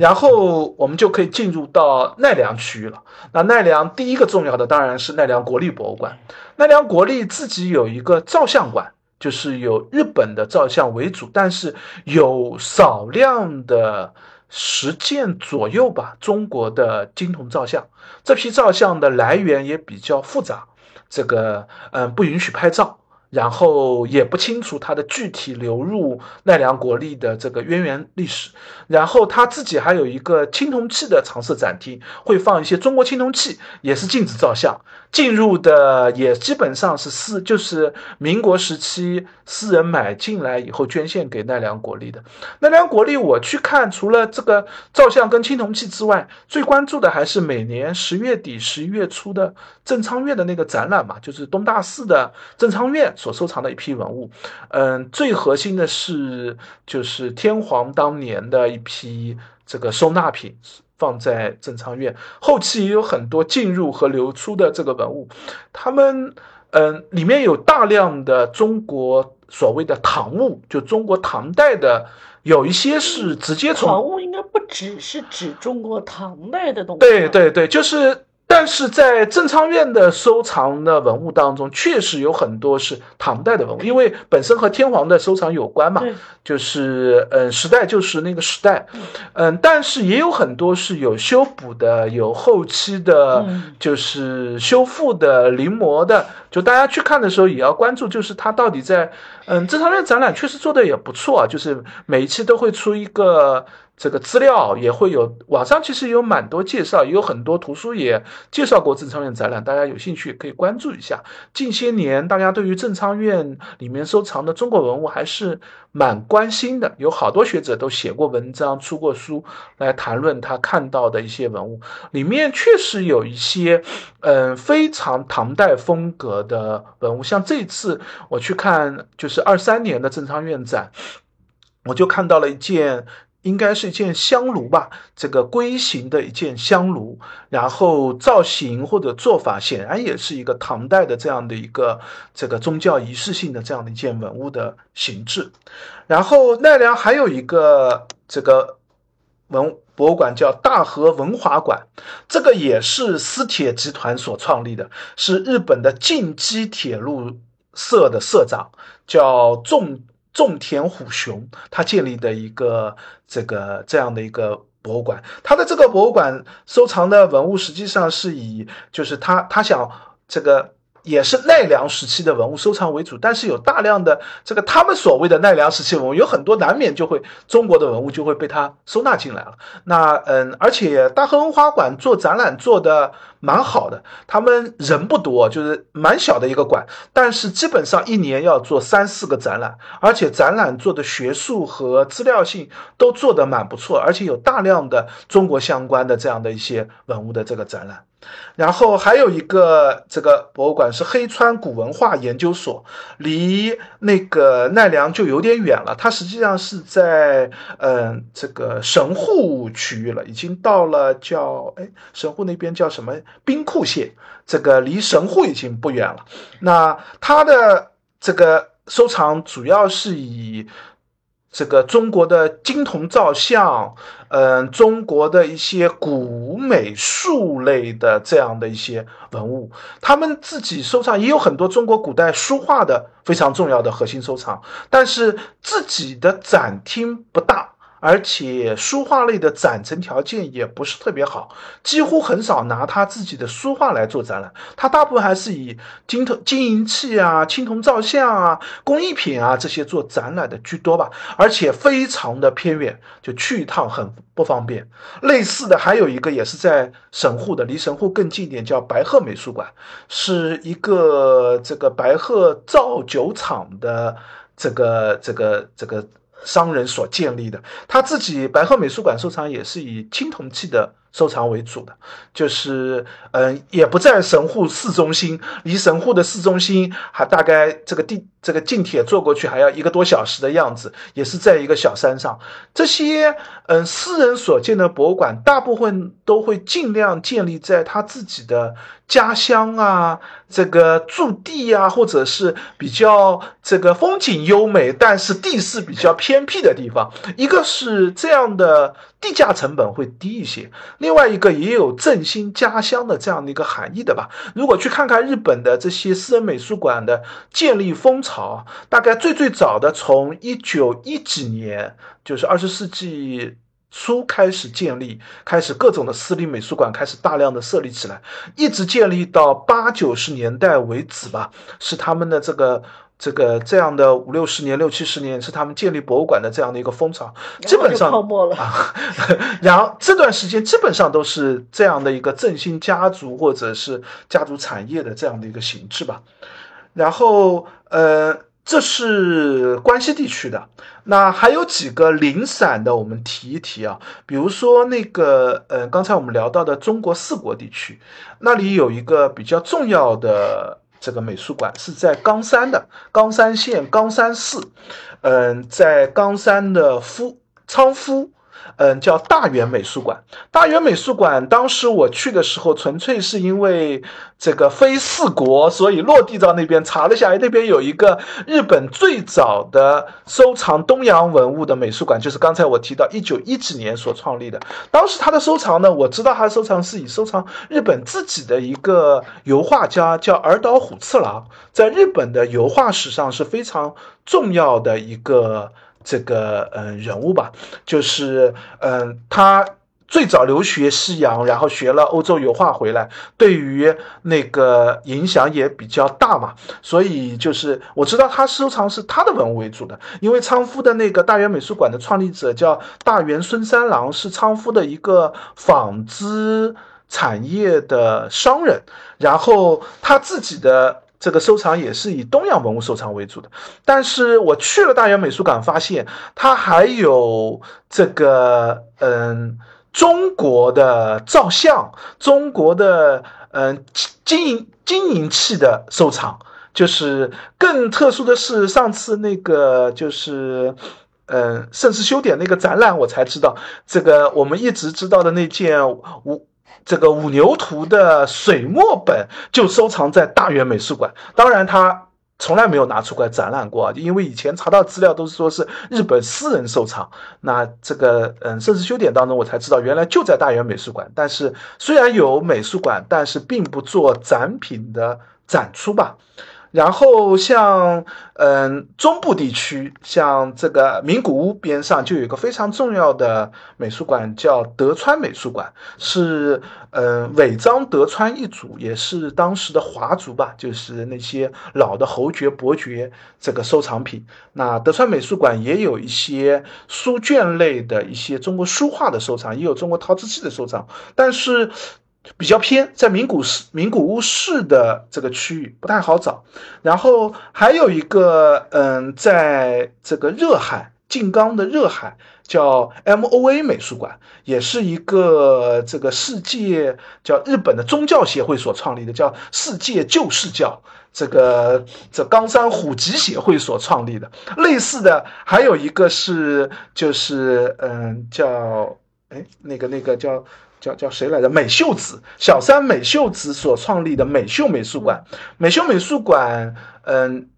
然后我们就可以进入到奈良区域了。那奈良第一个重要的当然是奈良国立博物馆。奈良国立自己有一个照相馆，就是有日本的照相为主，但是有少量的。十件左右吧，中国的金铜照相，这批照相的来源也比较复杂，这个嗯不允许拍照。然后也不清楚它的具体流入奈良国立的这个渊源历史。然后他自己还有一个青铜器的常设展厅，会放一些中国青铜器，也是禁止照相。进入的也基本上是私，就是民国时期私人买进来以后捐献给奈良国立的。奈良国立我去看，除了这个照相跟青铜器之外，最关注的还是每年十月底、十一月初的正仓院的那个展览嘛，就是东大寺的正仓院。所收藏的一批文物。嗯，最核心的是就是天皇当年的一批这个收纳品。放在正仓院，后期也有很多进入和流出的这个文物，他们嗯里面有大量的中国所谓的唐物，就中国唐代的，有一些是直接从唐物应该不只是指中国唐代的东西，对对对，就是。但是在正仓院的收藏的文物当中，确实有很多是唐代的文物，因为本身和天皇的收藏有关嘛，就是嗯时代就是那个时代，嗯，但是也有很多是有修补的，有后期的，就是修复的、临摹的，就大家去看的时候也要关注，就是它到底在嗯正仓院展览确实做的也不错，就是每一期都会出一个。这个资料也会有，网上其实有蛮多介绍，也有很多图书也介绍过正仓院展览，大家有兴趣可以关注一下。近些年，大家对于正仓院里面收藏的中国文物还是蛮关心的，有好多学者都写过文章、出过书来谈论他看到的一些文物，里面确实有一些嗯非常唐代风格的文物，像这次我去看就是二三年的正仓院展，我就看到了一件。应该是一件香炉吧，这个龟形的一件香炉，然后造型或者做法显然也是一个唐代的这样的一个这个宗教仪式性的这样的一件文物的形制。然后奈良还有一个这个文博物馆叫大和文华馆，这个也是私铁集团所创立的，是日本的近畿铁路社的社长叫重。种田虎雄他建立的一个这个这样的一个博物馆，他的这个博物馆收藏的文物实际上是以就是他他想这个。也是奈良时期的文物收藏为主，但是有大量的这个他们所谓的奈良时期文物，有很多难免就会中国的文物就会被他收纳进来了。那嗯，而且大和文化馆做展览做的蛮好的，他们人不多，就是蛮小的一个馆，但是基本上一年要做三四个展览，而且展览做的学术和资料性都做得蛮不错，而且有大量的中国相关的这样的一些文物的这个展览。然后还有一个这个博物馆是黑川古文化研究所，离那个奈良就有点远了。它实际上是在嗯这个神户区域了，已经到了叫哎神户那边叫什么兵库县，这个离神户已经不远了。那它的这个收藏主要是以。这个中国的金铜造像，嗯，中国的一些古美术类的这样的一些文物，他们自己收藏也有很多中国古代书画的非常重要的核心收藏，但是自己的展厅不大。而且书画类的展陈条件也不是特别好，几乎很少拿他自己的书画来做展览，他大部分还是以金铜金银器啊、青铜造像啊、工艺品啊这些做展览的居多吧。而且非常的偏远，就去一趟很不方便。类似的还有一个也是在神户的，离神户更近一点，叫白鹤美术馆，是一个这个白鹤造酒厂的这个这个这个。商人所建立的，他自己白鹤美术馆收藏也是以青铜器的。收藏为主的，就是嗯，也不在神户市中心，离神户的市中心还大概这个地这个近铁坐过去还要一个多小时的样子，也是在一个小山上。这些嗯，私人所建的博物馆，大部分都会尽量建立在他自己的家乡啊，这个驻地啊，或者是比较这个风景优美，但是地势比较偏僻的地方。一个是这样的。地价成本会低一些，另外一个也有振兴家乡的这样的一个含义的吧。如果去看看日本的这些私人美术馆的建立风潮，大概最最早的从一九一几年，就是二十世纪初开始建立，开始各种的私立美术馆开始大量的设立起来，一直建立到八九十年代为止吧，是他们的这个。这个这样的五六十年、六七十年是他们建立博物馆的这样的一个风潮，基本上泡沫了。啊 然后这段时间基本上都是这样的一个振兴家族或者是家族产业的这样的一个形式吧。然后呃，这是关西地区的，那还有几个零散的，我们提一提啊。比如说那个呃，刚才我们聊到的中国四国地区，那里有一个比较重要的。这个美术馆，是在冈山的冈山县冈山市，嗯，在冈山的夫仓夫。嗯，叫大元美术馆。大元美术馆，当时我去的时候，纯粹是因为这个非四国，所以落地到那边查了下来，那边有一个日本最早的收藏东洋文物的美术馆，就是刚才我提到一九一几年所创立的。当时他的收藏呢，我知道他的收藏是以收藏日本自己的一个油画家叫尔岛虎次郎，在日本的油画史上是非常重要的一个。这个嗯人物吧，就是嗯他最早留学西洋，然后学了欧洲油画回来，对于那个影响也比较大嘛。所以就是我知道他收藏是他的文物为主的，因为仓敷的那个大元美术馆的创立者叫大元孙三郎，是仓敷的一个纺织产业的商人，然后他自己的。这个收藏也是以东洋文物收藏为主的，但是我去了大元美术馆，发现它还有这个嗯中国的照相、中国的嗯金银金银器的收藏。就是更特殊的是，上次那个就是嗯盛世修典那个展览，我才知道这个我们一直知道的那件五。这个五牛图的水墨本就收藏在大元美术馆，当然他从来没有拿出过来展览过，因为以前查到资料都是说是日本私人收藏。那这个嗯，甚至修典当中我才知道，原来就在大元美术馆。但是虽然有美术馆，但是并不做展品的展出吧。然后像嗯中部地区，像这个名古屋边上就有一个非常重要的美术馆，叫德川美术馆，是嗯尾张德川一族，也是当时的华族吧，就是那些老的侯爵伯爵这个收藏品。那德川美术馆也有一些书卷类的一些中国书画的收藏，也有中国陶瓷器的收藏，但是。比较偏，在名古市名古屋市的这个区域不太好找，然后还有一个，嗯，在这个热海静冈的热海叫 M O A 美术馆，也是一个这个世界叫日本的宗教协会所创立的，叫世界旧世教，这个这冈山虎吉协会所创立的。类似的还有一个是就是嗯叫哎那个那个叫。叫叫谁来着？美秀子，小山美秀子所创立的美秀美术馆。美秀美术馆，嗯，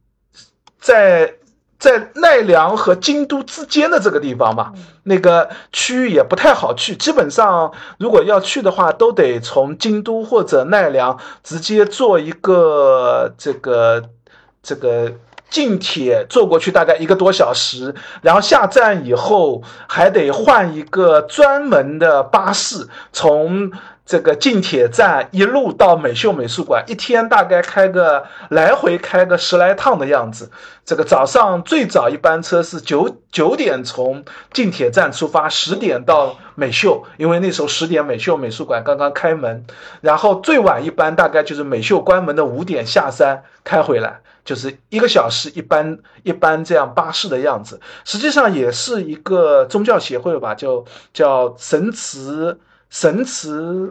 在在奈良和京都之间的这个地方吧，那个区域也不太好去。基本上，如果要去的话，都得从京都或者奈良直接坐一个这个这个。近铁坐过去大概一个多小时，然后下站以后还得换一个专门的巴士，从这个近铁站一路到美秀美术馆，一天大概开个来回开个十来趟的样子。这个早上最早一班车是九九点从近铁站出发，十点到美秀，因为那时候十点美秀美术馆刚刚开门，然后最晚一班大概就是美秀关门的五点下山开回来。就是一个小时一般一般这样巴士的样子，实际上也是一个宗教协会吧，就叫神慈神慈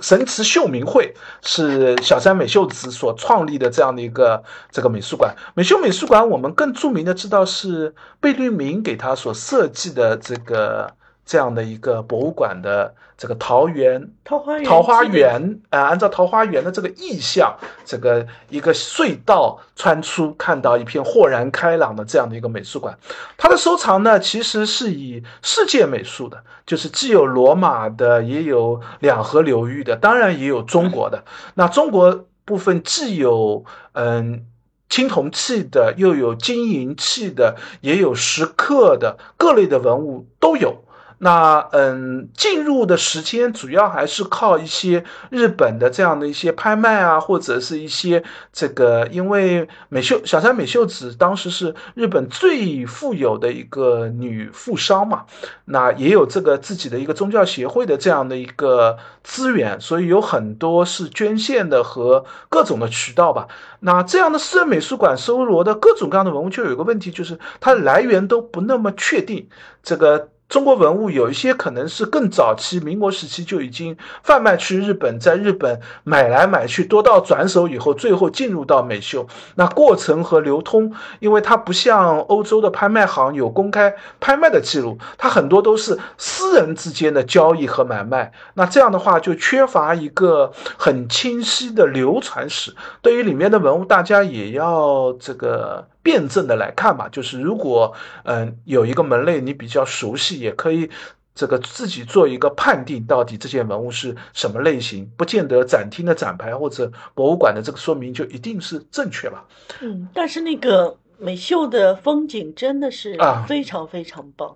神慈秀明会，是小山美秀子所创立的这样的一个这个美术馆。美秀美术馆，我们更著名的知道是贝聿铭给他所设计的这个。这样的一个博物馆的这个桃园桃花源桃花源啊，按照桃花源的这个意象，这个一个隧道穿出，看到一片豁然开朗的这样的一个美术馆。它的收藏呢，其实是以世界美术的，就是既有罗马的，也有两河流域的，当然也有中国的。那中国部分既有嗯青铜器的，又有金银器的，也有石刻的，各类的文物都有。那嗯，进入的时间主要还是靠一些日本的这样的一些拍卖啊，或者是一些这个，因为美秀小山美秀子当时是日本最富有的一个女富商嘛，那也有这个自己的一个宗教协会的这样的一个资源，所以有很多是捐献的和各种的渠道吧。那这样的私人美术馆收罗的各种各样的文物，就有一个问题，就是它来源都不那么确定，这个。中国文物有一些可能是更早期民国时期就已经贩卖去日本，在日本买来买去，多到转手以后，最后进入到美秀。那过程和流通，因为它不像欧洲的拍卖行有公开拍卖的记录，它很多都是私人之间的交易和买卖。那这样的话就缺乏一个很清晰的流传史。对于里面的文物，大家也要这个。辩证的来看吧，就是如果嗯有一个门类你比较熟悉，也可以这个自己做一个判定，到底这件文物是什么类型，不见得展厅的展牌或者博物馆的这个说明就一定是正确吧。嗯，但是那个美秀的风景真的是啊非常非常棒。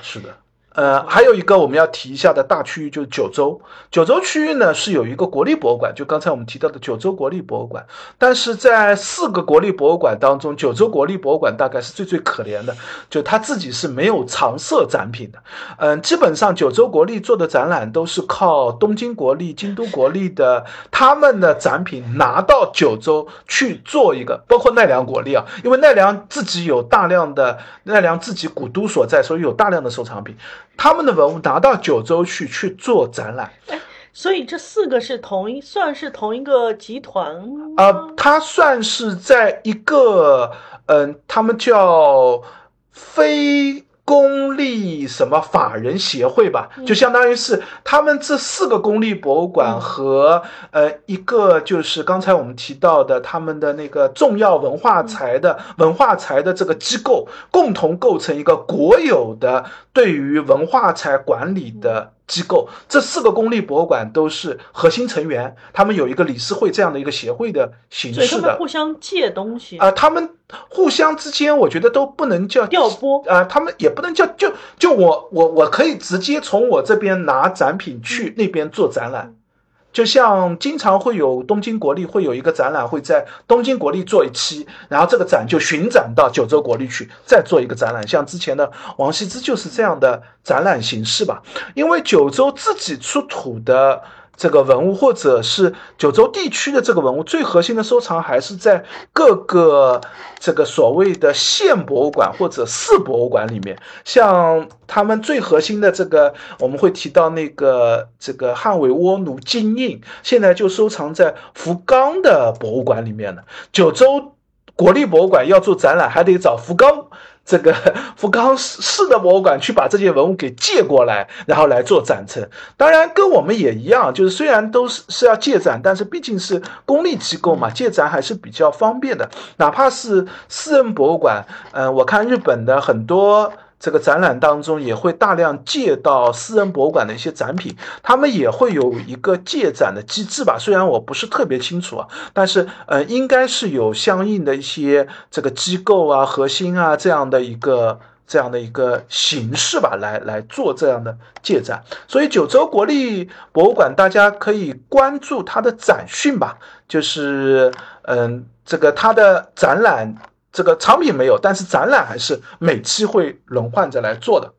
是的。呃，还有一个我们要提一下的大区域就是九州。九州区域呢是有一个国立博物馆，就刚才我们提到的九州国立博物馆。但是在四个国立博物馆当中，九州国立博物馆大概是最最可怜的，就他自己是没有常设展品的。嗯，基本上九州国立做的展览都是靠东京国立、京都国立的他们的展品拿到九州去做一个，包括奈良国立啊，因为奈良自己有大量的奈良自己古都所在，所以有大量的收藏品。他们的文物拿到九州去去做展览，所以这四个是同一算是同一个集团呃，它算是在一个嗯，他们叫非。公立什么法人协会吧，就相当于是他们这四个公立博物馆和呃一个就是刚才我们提到的他们的那个重要文化财的文化财的这个机构共同构成一个国有的对于文化财管理的。机构这四个公立博物馆都是核心成员，他们有一个理事会这样的一个协会的形式的，互相借东西啊，他们互相之间我觉得都不能叫调拨啊，他们也不能叫就就我我我可以直接从我这边拿展品去那边做展览。就像经常会有东京国立会有一个展览，会在东京国立做一期，然后这个展就巡展到九州国立去，再做一个展览。像之前的王羲之就是这样的展览形式吧，因为九州自己出土的。这个文物，或者是九州地区的这个文物，最核心的收藏还是在各个这个所谓的县博物馆或者市博物馆里面。像他们最核心的这个，我们会提到那个这个汉尾倭奴金印，现在就收藏在福冈的博物馆里面了。九州国立博物馆要做展览，还得找福冈。这个 福冈市市的博物馆去把这件文物给借过来，然后来做展陈。当然，跟我们也一样，就是虽然都是是要借展，但是毕竟是公立机构嘛，借展还是比较方便的。哪怕是私人博物馆，嗯，我看日本的很多。这个展览当中也会大量借到私人博物馆的一些展品，他们也会有一个借展的机制吧。虽然我不是特别清楚啊，但是呃，应该是有相应的一些这个机构啊、核心啊这样的一个这样的一个形式吧，来来做这样的借展。所以九州国立博物馆大家可以关注它的展讯吧，就是嗯，这个它的展览。这个藏品没有，但是展览还是每期会轮换着来做的。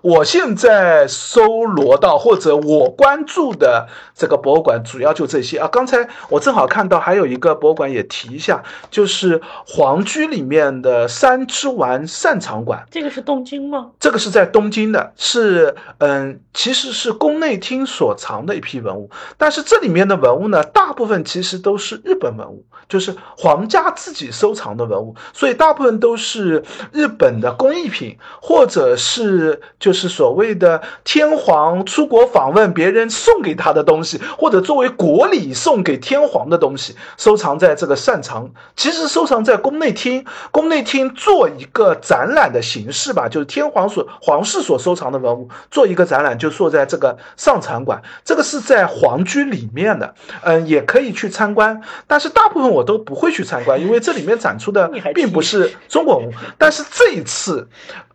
我现在搜罗到或者我关注的这个博物馆，主要就这些啊。刚才我正好看到还有一个博物馆也提一下，就是皇居里面的三之丸擅长馆。这个是东京吗？这个是在东京的，是嗯，其实是宫内厅所藏的一批文物。但是这里面的文物呢，大部分其实都是日本文物，就是皇家自己收藏的文物，所以大部分都是日本的工艺品，或者是就。就是所谓的天皇出国访问，别人送给他的东西，或者作为国礼送给天皇的东西，收藏在这个擅藏，其实收藏在宫内厅。宫内厅做一个展览的形式吧，就是天皇所皇室所收藏的文物做一个展览，就坐在这个上藏馆。这个是在皇居里面的，嗯，也可以去参观，但是大部分我都不会去参观，因为这里面展出的并不是中国文物。但是这一次。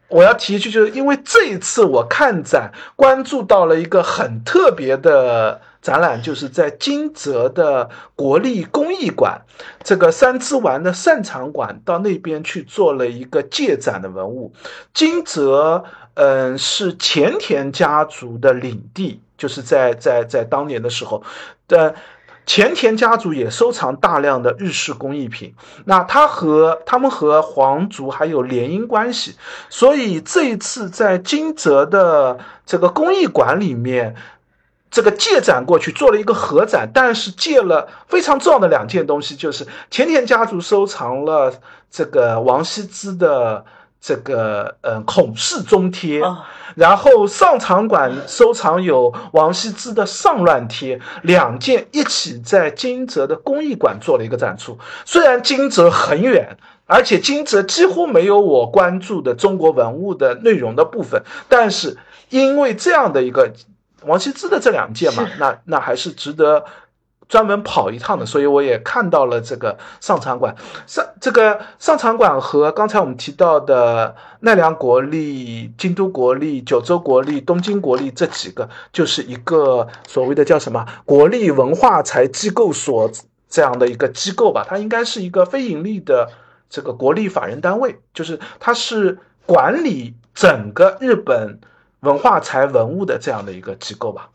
我要提一句，就是因为这一次我看展关注到了一个很特别的展览，就是在金泽的国立工艺馆，这个三之丸的擅长馆到那边去做了一个借展的文物。金泽，嗯，是前田家族的领地，就是在在在当年的时候的。前田家族也收藏大量的日式工艺品，那他和他们和皇族还有联姻关系，所以这一次在金泽的这个工艺馆里面，这个借展过去做了一个合展，但是借了非常重要的两件东西，就是前田家族收藏了这个王羲之的。这个呃孔氏中帖，然后上场馆收藏有王羲之的上乱帖，两件一起在金泽的工艺馆做了一个展出。虽然金泽很远，而且金泽几乎没有我关注的中国文物的内容的部分，但是因为这样的一个王羲之的这两件嘛，那那还是值得。专门跑一趟的，所以我也看到了这个上场馆。上这个上场馆和刚才我们提到的奈良国立、京都国立、九州国立、东京国立这几个，就是一个所谓的叫什么国立文化财机构所这样的一个机构吧。它应该是一个非盈利的这个国立法人单位，就是它是管理整个日本文化财文物的这样的一个机构吧。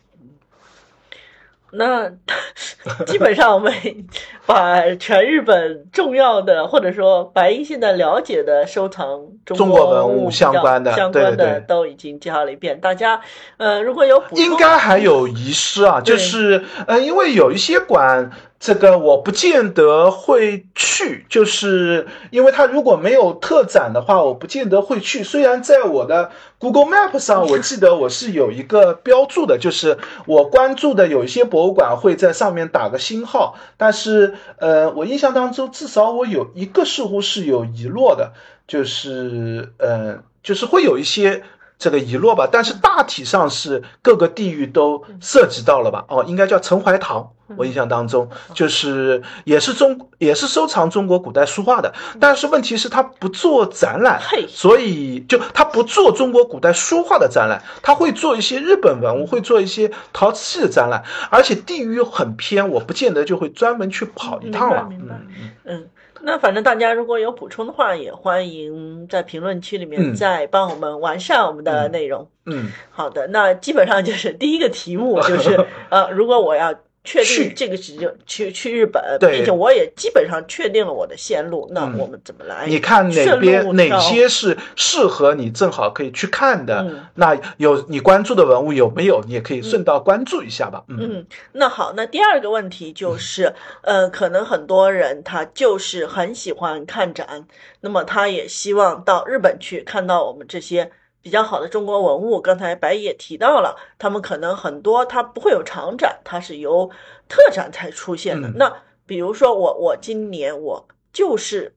那 基本上我们 把全日本重要的，或者说白银现在了解的收藏中国文物相关的相关的都已经介绍了一遍。大家呃，如果有应该还有遗失啊，就是呃，因为有一些馆。这个我不见得会去，就是因为它如果没有特展的话，我不见得会去。虽然在我的 Google Map 上，我记得我是有一个标注的，就是我关注的有一些博物馆会在上面打个星号，但是呃，我印象当中至少我有一个似乎是有遗落的，就是呃，就是会有一些。这个遗落吧，但是大体上是各个地域都涉及到了吧？哦，应该叫陈怀堂，我印象当中就是也是中也是收藏中国古代书画的，但是问题是他不做展览，所以就他不做中国古代书画的展览，他会做一些日本文物，会做一些陶瓷器的展览，而且地域又很偏，我不见得就会专门去跑一趟了。嗯嗯。那反正大家如果有补充的话，也欢迎在评论区里面再帮我们完善我们的内容。嗯，好的，那基本上就是第一个题目就是，呃，如果我要。确定这个是就去去日本，并且我也基本上确定了我的线路。那我们怎么来？你看哪边哪些是适合你，正好可以去看的。那有你关注的文物有没有？你也可以顺道关注一下吧。嗯，那好，那第二个问题就是，呃，可能很多人他就是很喜欢看展，那么他也希望到日本去看到我们这些。比较好的中国文物，刚才白也提到了，他们可能很多它不会有长展，它是由特展才出现的。那比如说我，我今年我就是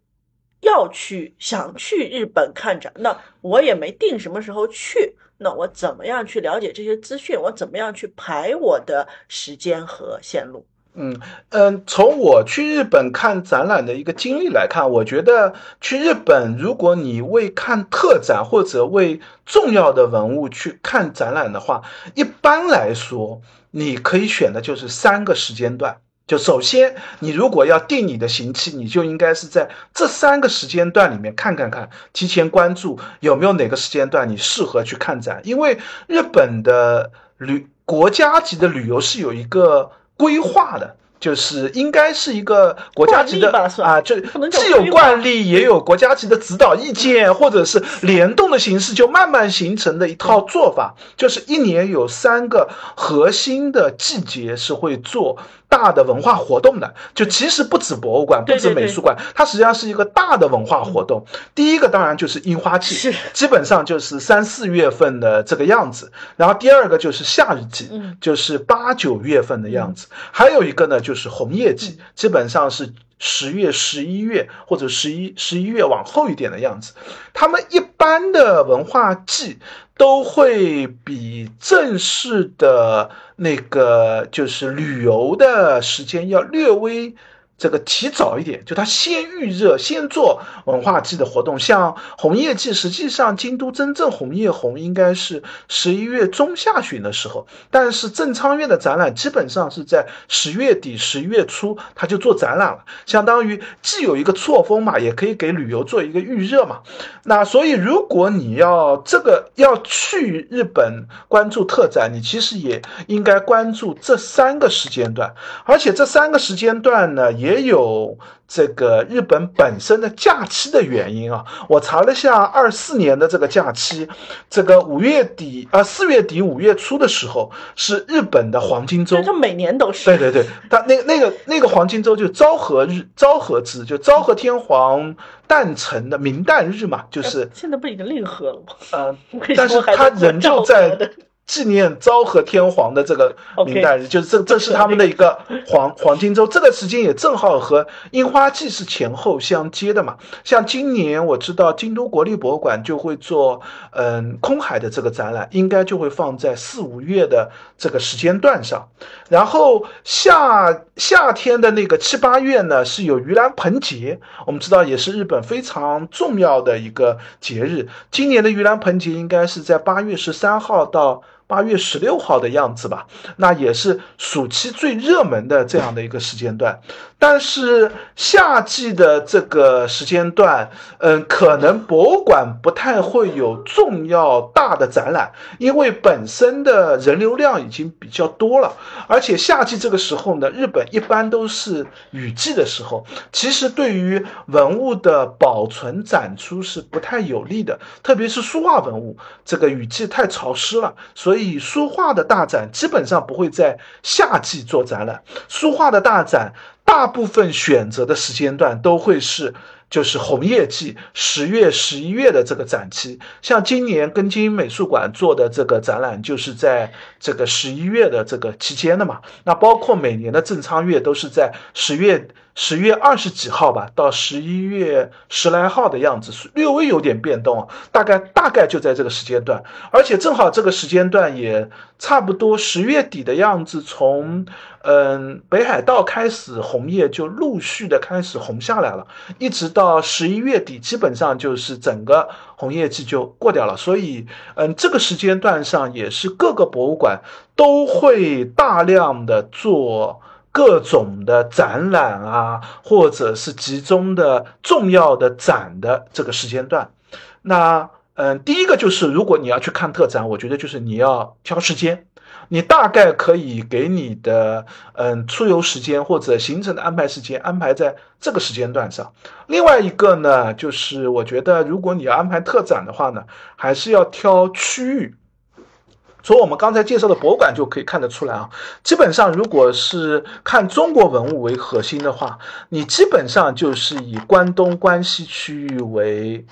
要去想去日本看展，那我也没定什么时候去，那我怎么样去了解这些资讯？我怎么样去排我的时间和线路？嗯嗯，从我去日本看展览的一个经历来看，我觉得去日本，如果你为看特展或者为重要的文物去看展览的话，一般来说，你可以选的就是三个时间段。就首先，你如果要定你的行期，你就应该是在这三个时间段里面看看看，提前关注有没有哪个时间段你适合去看展，因为日本的旅国家级的旅游是有一个。规划的，就是应该是一个国家级的啊，就既有惯例，也有国家级的指导意见，或者是联动的形式，就慢慢形成的一套做法，就是一年有三个核心的季节是会做。大的文化活动的，就其实不止博物馆，不止美术馆，它实际上是一个大的文化活动。第一个当然就是樱花季，基本上就是三四月份的这个样子。然后第二个就是夏日季，就是八九月份的样子。还有一个呢就是红叶季，基本上是十月、十一月或者十一、十一月往后一点的样子。他们一般的文化季。都会比正式的那个就是旅游的时间要略微这个提早一点，就他先预热，先做文化季的活动。像红叶季，实际上京都真正红叶红应该是十一月中下旬的时候，但是正仓院的展览基本上是在十月底、十一月初他就做展览了，相当于既有一个错峰嘛，也可以给旅游做一个预热嘛。那所以如果你要这个要去日本关注特展，你其实也应该关注这三个时间段，而且这三个时间段呢也。也有这个日本本身的假期的原因啊，我查了下二四年的这个假期，这个五月底啊四月底五月初的时候是日本的黄金周，它每年都是。对对对，它那那个那个黄金周就昭和日昭和之，就昭和天皇诞辰的明旦日嘛，就是现在不已经令和了吗？嗯，但是他仍旧在。纪念昭和天皇的这个明代日，就是这这是他们的一个黄黄金周，这个时间也正好和樱花季是前后相接的嘛。像今年我知道京都国立博物馆就会做嗯空海的这个展览，应该就会放在四五月的这个时间段上。然后夏夏天的那个七八月呢，是有盂兰盆节，我们知道也是日本非常重要的一个节日。今年的盂兰盆节应该是在八月十三号到。八月十六号的样子吧，那也是暑期最热门的这样的一个时间段。但是夏季的这个时间段，嗯，可能博物馆不太会有重要大的展览，因为本身的人流量已经比较多了。而且夏季这个时候呢，日本一般都是雨季的时候，其实对于文物的保存展出是不太有利的，特别是书画文物，这个雨季太潮湿了，所以。以书画的大展基本上不会在夏季做展览，书画的大展大部分选择的时间段都会是就是红叶季，十月、十一月的这个展期。像今年根金美术馆做的这个展览，就是在这个十一月的这个期间的嘛。那包括每年的正仓月都是在十月。十月二十几号吧，到十一月十来号的样子，略微有点变动，大概大概就在这个时间段，而且正好这个时间段也差不多十月底的样子，从嗯北海道开始红叶就陆续的开始红下来了，一直到十一月底，基本上就是整个红叶季就过掉了，所以嗯这个时间段上也是各个博物馆都会大量的做。各种的展览啊，或者是集中的重要的展的这个时间段，那嗯，第一个就是如果你要去看特展，我觉得就是你要挑时间，你大概可以给你的嗯出游时间或者行程的安排时间安排在这个时间段上。另外一个呢，就是我觉得如果你要安排特展的话呢，还是要挑区域。从我们刚才介绍的博物馆就可以看得出来啊，基本上如果是看中国文物为核心的话，你基本上就是以关东、关西区域为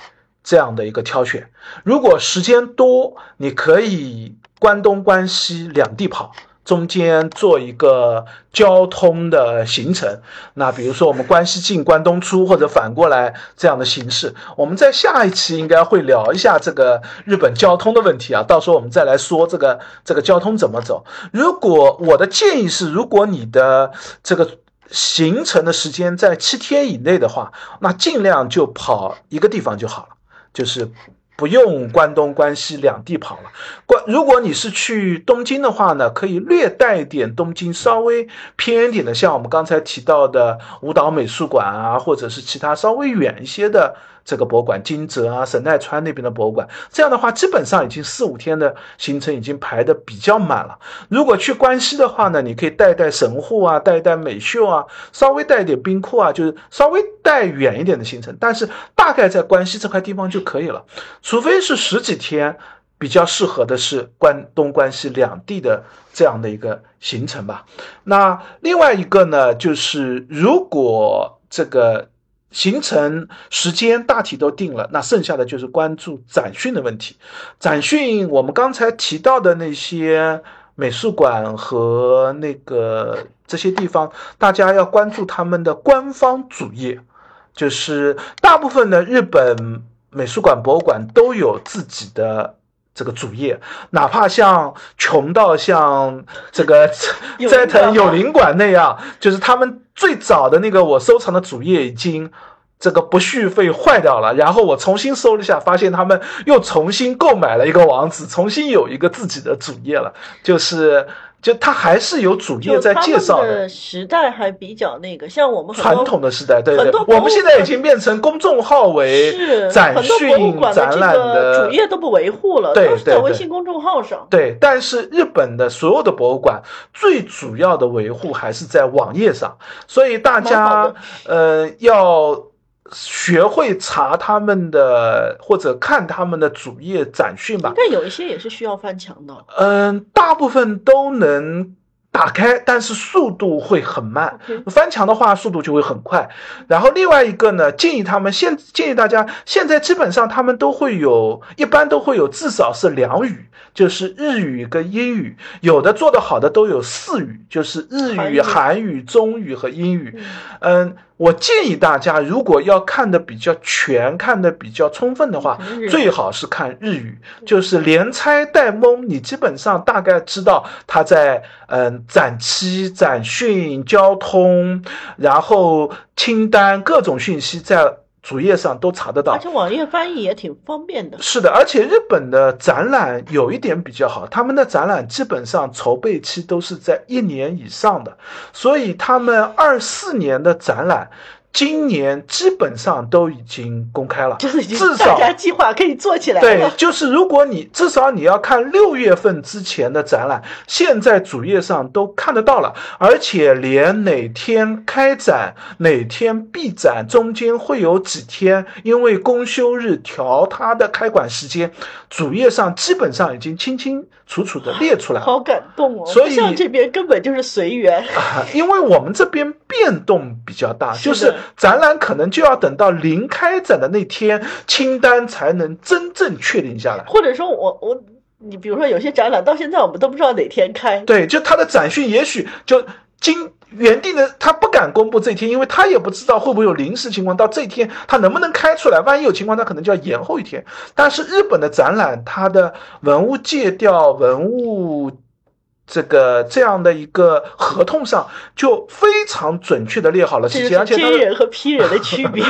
这样的一个挑选。如果时间多，你可以关东、关西两地跑。中间做一个交通的行程，那比如说我们关西进关东出，或者反过来这样的形式，我们在下一期应该会聊一下这个日本交通的问题啊，到时候我们再来说这个这个交通怎么走。如果我的建议是，如果你的这个行程的时间在七天以内的话，那尽量就跑一个地方就好了，就是。不用关东、关西两地跑了。关，如果你是去东京的话呢，可以略带点东京稍微偏一点的，像我们刚才提到的舞蹈美术馆啊，或者是其他稍微远一些的。这个博物馆，金泽啊，神奈川那边的博物馆，这样的话，基本上已经四五天的行程已经排的比较满了。如果去关西的话呢，你可以带带神户啊，带带美秀啊，稍微带一点冰库啊，就是稍微带远一点的行程，但是大概在关西这块地方就可以了。除非是十几天，比较适合的是关东、关西两地的这样的一个行程吧。那另外一个呢，就是如果这个。行程时间大体都定了，那剩下的就是关注展讯的问题。展讯，我们刚才提到的那些美术馆和那个这些地方，大家要关注他们的官方主页。就是大部分的日本美术馆、博物馆都有自己的。这个主页，哪怕像穷到像这个 斋藤有林馆那样，就是他们最早的那个我收藏的主页已经这个不续费坏掉了，然后我重新搜了一下，发现他们又重新购买了一个网址，重新有一个自己的主页了，就是。就他还是有主页在介绍的，时代还比较那个，像我们传统的时代，对对，我们现在已经变成公众号为展讯展览的主页都不维护了，都是在微信公众号上。对，但是日本的所有的博物馆最主要的维护还是在网页上，所以大家呃要。学会查他们的或者看他们的主页展讯吧，但有一些也是需要翻墙的。嗯，大部分都能打开，但是速度会很慢。翻墙的话，速度就会很快。然后另外一个呢，建议他们现建议大家现在基本上他们都会有一般都会有至少是两语，就是日语跟英语，有的做得好的都有四语，就是日语、韩语、中语和英语。嗯。我建议大家，如果要看的比较全、看的比较充分的话，最好是看日语，就是连猜带蒙，你基本上大概知道他在嗯展期、展讯、交通，然后清单各种讯息在。主页上都查得到，而且网页翻译也挺方便的。是的，而且日本的展览有一点比较好，他们的展览基本上筹备期都是在一年以上的，所以他们二四年的展览。今年基本上都已经公开了，就是至少大家计划可以做起来。对，就是如果你至少你要看六月份之前的展览，现在主页上都看得到了，而且连哪天开展、哪天闭展，中间会有几天因为公休日调它的开馆时间，主页上基本上已经清清楚楚的列出来。好感动哦！所以这边根本就是随缘，因为我们这边变动比较大，就是。展览可能就要等到临开展的那天，清单才能真正确定下来。或者说，我我你比如说，有些展览到现在我们都不知道哪天开。对，就它的展讯，也许就今原定的，他不敢公布这天，因为他也不知道会不会有临时情况，到这天他能不能开出来。万一有情况，他可能就要延后一天。但是日本的展览，它的文物借调、文物。这个这样的一个合同上就非常准确的列好了时间，而且接人和批人的区别，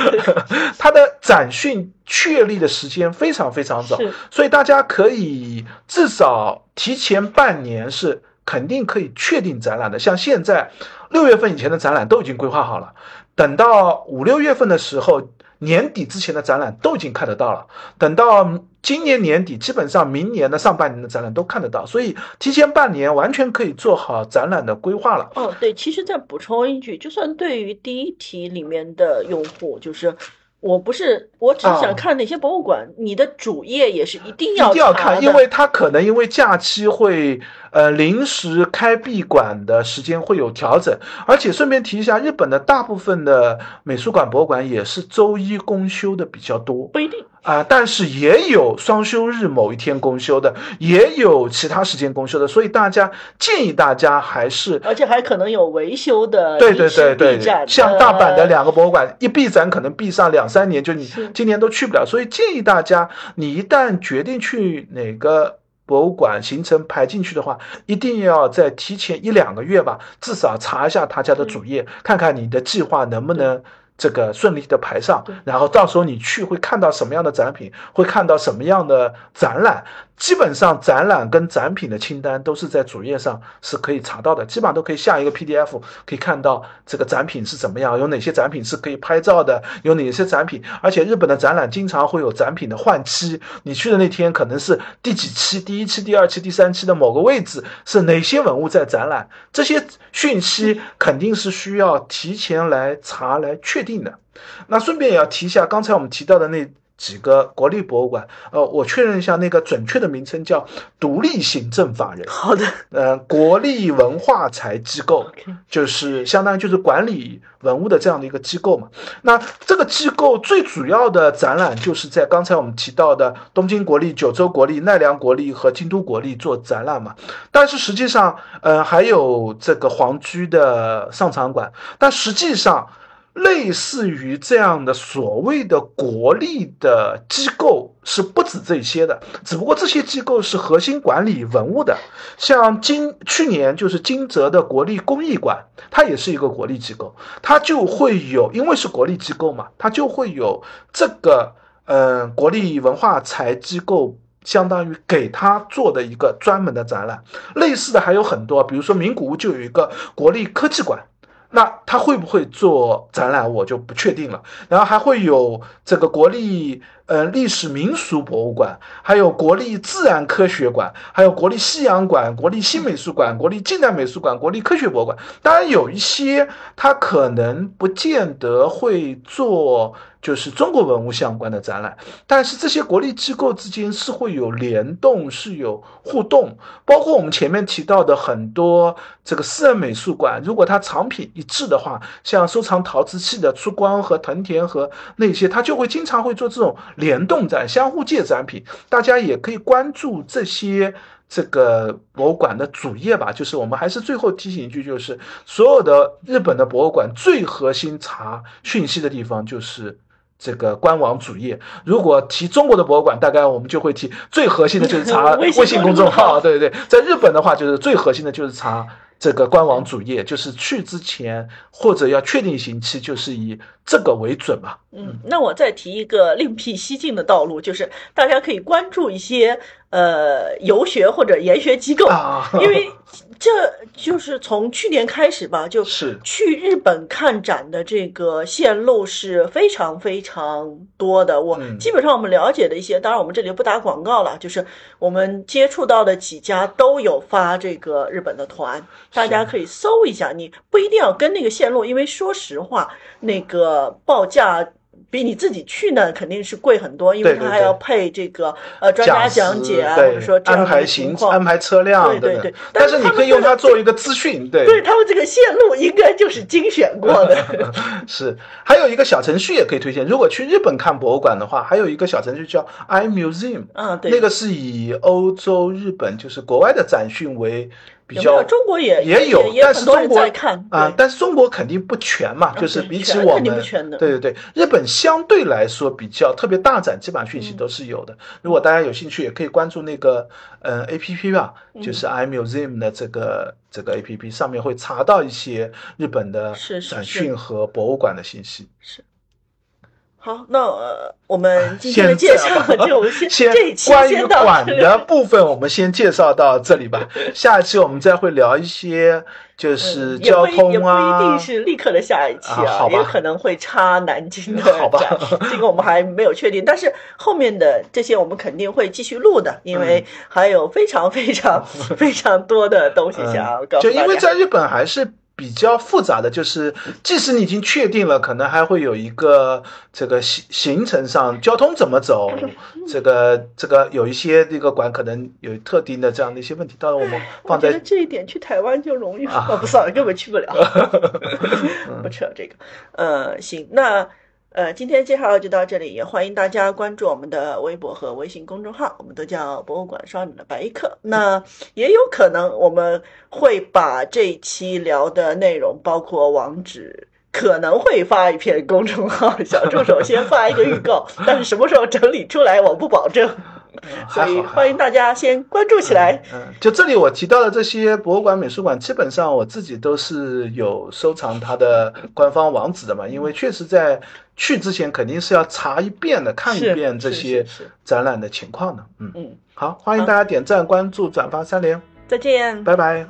它的展讯确立的时间非常非常早，所以大家可以至少提前半年是肯定可以确定展览的。像现在六月份以前的展览都已经规划好了，等到五六月份的时候。年底之前的展览都已经看得到了，等到今年年底，基本上明年的上半年的展览都看得到，所以提前半年完全可以做好展览的规划了。哦，对，其实再补充一句，就算对于第一题里面的用户，就是我不是，我只是想看哪些博物馆，你的主页也是一定要一定要看，因为它可能因为假期会。呃，临时开闭馆的时间会有调整，而且顺便提一下，日本的大部分的美术馆、博物馆也是周一公休的比较多，不一定。啊，但是也有双休日某一天公休的，也有其他时间公休的，所以大家建议大家还是，而且还可能有维修的，对对对对，像大阪的两个博物馆一闭展可能闭上两三年，就你今年都去不了，所以建议大家，你一旦决定去哪个。博物馆行程排进去的话，一定要在提前一两个月吧，至少查一下他家的主页，看看你的计划能不能这个顺利的排上。然后到时候你去会看到什么样的展品，会看到什么样的展览。基本上展览跟展品的清单都是在主页上是可以查到的，基本上都可以下一个 PDF，可以看到这个展品是怎么样，有哪些展品是可以拍照的，有哪些展品，而且日本的展览经常会有展品的换期，你去的那天可能是第几期，第一期、第二期、第三期的某个位置是哪些文物在展览，这些讯息肯定是需要提前来查来确定的。那顺便也要提一下，刚才我们提到的那。几个国立博物馆，呃，我确认一下，那个准确的名称叫独立行政法人。好的，呃，国立文化财机构，就是相当于就是管理文物的这样的一个机构嘛。那这个机构最主要的展览就是在刚才我们提到的东京国立、九州国立、奈良国立和京都国立做展览嘛。但是实际上，呃，还有这个皇居的上场馆，但实际上。类似于这样的所谓的国立的机构是不止这些的，只不过这些机构是核心管理文物的。像金去年就是金泽的国立工艺馆，它也是一个国立机构，它就会有，因为是国立机构嘛，它就会有这个嗯国立文化财机构相当于给他做的一个专门的展览。类似的还有很多，比如说名古屋就有一个国立科技馆。那他会不会做展览，我就不确定了。然后还会有这个国立呃历史民俗博物馆，还有国立自然科学馆，还有国立西洋馆、国立新美术馆、国立近代美术馆、国立科学博物馆。当然有一些他可能不见得会做。就是中国文物相关的展览，但是这些国立机构之间是会有联动，是有互动，包括我们前面提到的很多这个私人美术馆，如果它藏品一致的话，像收藏陶瓷器的出光和藤田和那些，它就会经常会做这种联动展，相互借展品。大家也可以关注这些这个博物馆的主页吧。就是我们还是最后提醒一句，就是所有的日本的博物馆最核心查讯息的地方就是。这个官网主页，如果提中国的博物馆，大概我们就会提最核心的就是查微信公众号，对对对。在日本的话，就是最核心的就是查这个官网主页，就是去之前或者要确定行期，就是以这个为准嘛。嗯，那我再提一个另辟蹊径的道路，就是大家可以关注一些。呃，游学或者研学机构，因为这就是从去年开始吧，就是去日本看展的这个线路是非常非常多的。我基本上我们了解的一些，当然我们这里不打广告了，就是我们接触到的几家都有发这个日本的团，大家可以搜一下。你不一定要跟那个线路，因为说实话，那个报价。比你自己去呢，肯定是贵很多，因为他还要配这个呃专家讲解啊，或者说安排行安排车辆，对对对。但是你可以用它做一个资讯，对。对他们这个线路应该就是精选过的。是，还有一个小程序也可以推荐。如果去日本看博物馆的话，还有一个小程序叫 iMuseum，嗯，对，那个是以欧洲、日本就是国外的展讯为。比较中国也也有，但是中国啊，但是中国肯定不全嘛，就是比起我们，对对对，日本相对来说比较特别大展，基本上讯息都是有的。如果大家有兴趣，也可以关注那个呃 A P P 吧，就是 iMuseum 的这个这个 A P P 上面会查到一些日本的展讯和博物馆的信息。是。好，那呃我们今天的介绍就先这一期关于馆的部分，我们先介绍到这里吧。下一期我们再会聊一些，就是交通啊，也不一定是立刻的下一期啊，也可能会插南京的好吧，这个我们还没有确定。但是后面的这些我们肯定会继续录的，因为还有非常非常 非常多的东西想要告诉大家。就因为在日本还是。比较复杂的就是，即使你已经确定了，可能还会有一个这个行行程上交通怎么走，这个这个有一些这个馆可能有特定的这样的一些问题。当然我们放在这一点去台湾就容易啊，不算了，根本去不了。不扯这个，呃，行，那。呃，今天介绍就到这里，也欢迎大家关注我们的微博和微信公众号，我们都叫博物馆少女的白衣客。那也有可能我们会把这一期聊的内容，包括网址，可能会发一篇公众号小助手先发一个预告，但是什么时候整理出来，我不保证。所以欢迎大家先关注起来。嗯，就这里我提到的这些博物馆、美术馆，基本上我自己都是有收藏它的官方网址的嘛，因为确实在去之前肯定是要查一遍的，看一遍这些展览的情况的。嗯嗯，好，欢迎大家点赞、关注、转发三连。再见，拜拜。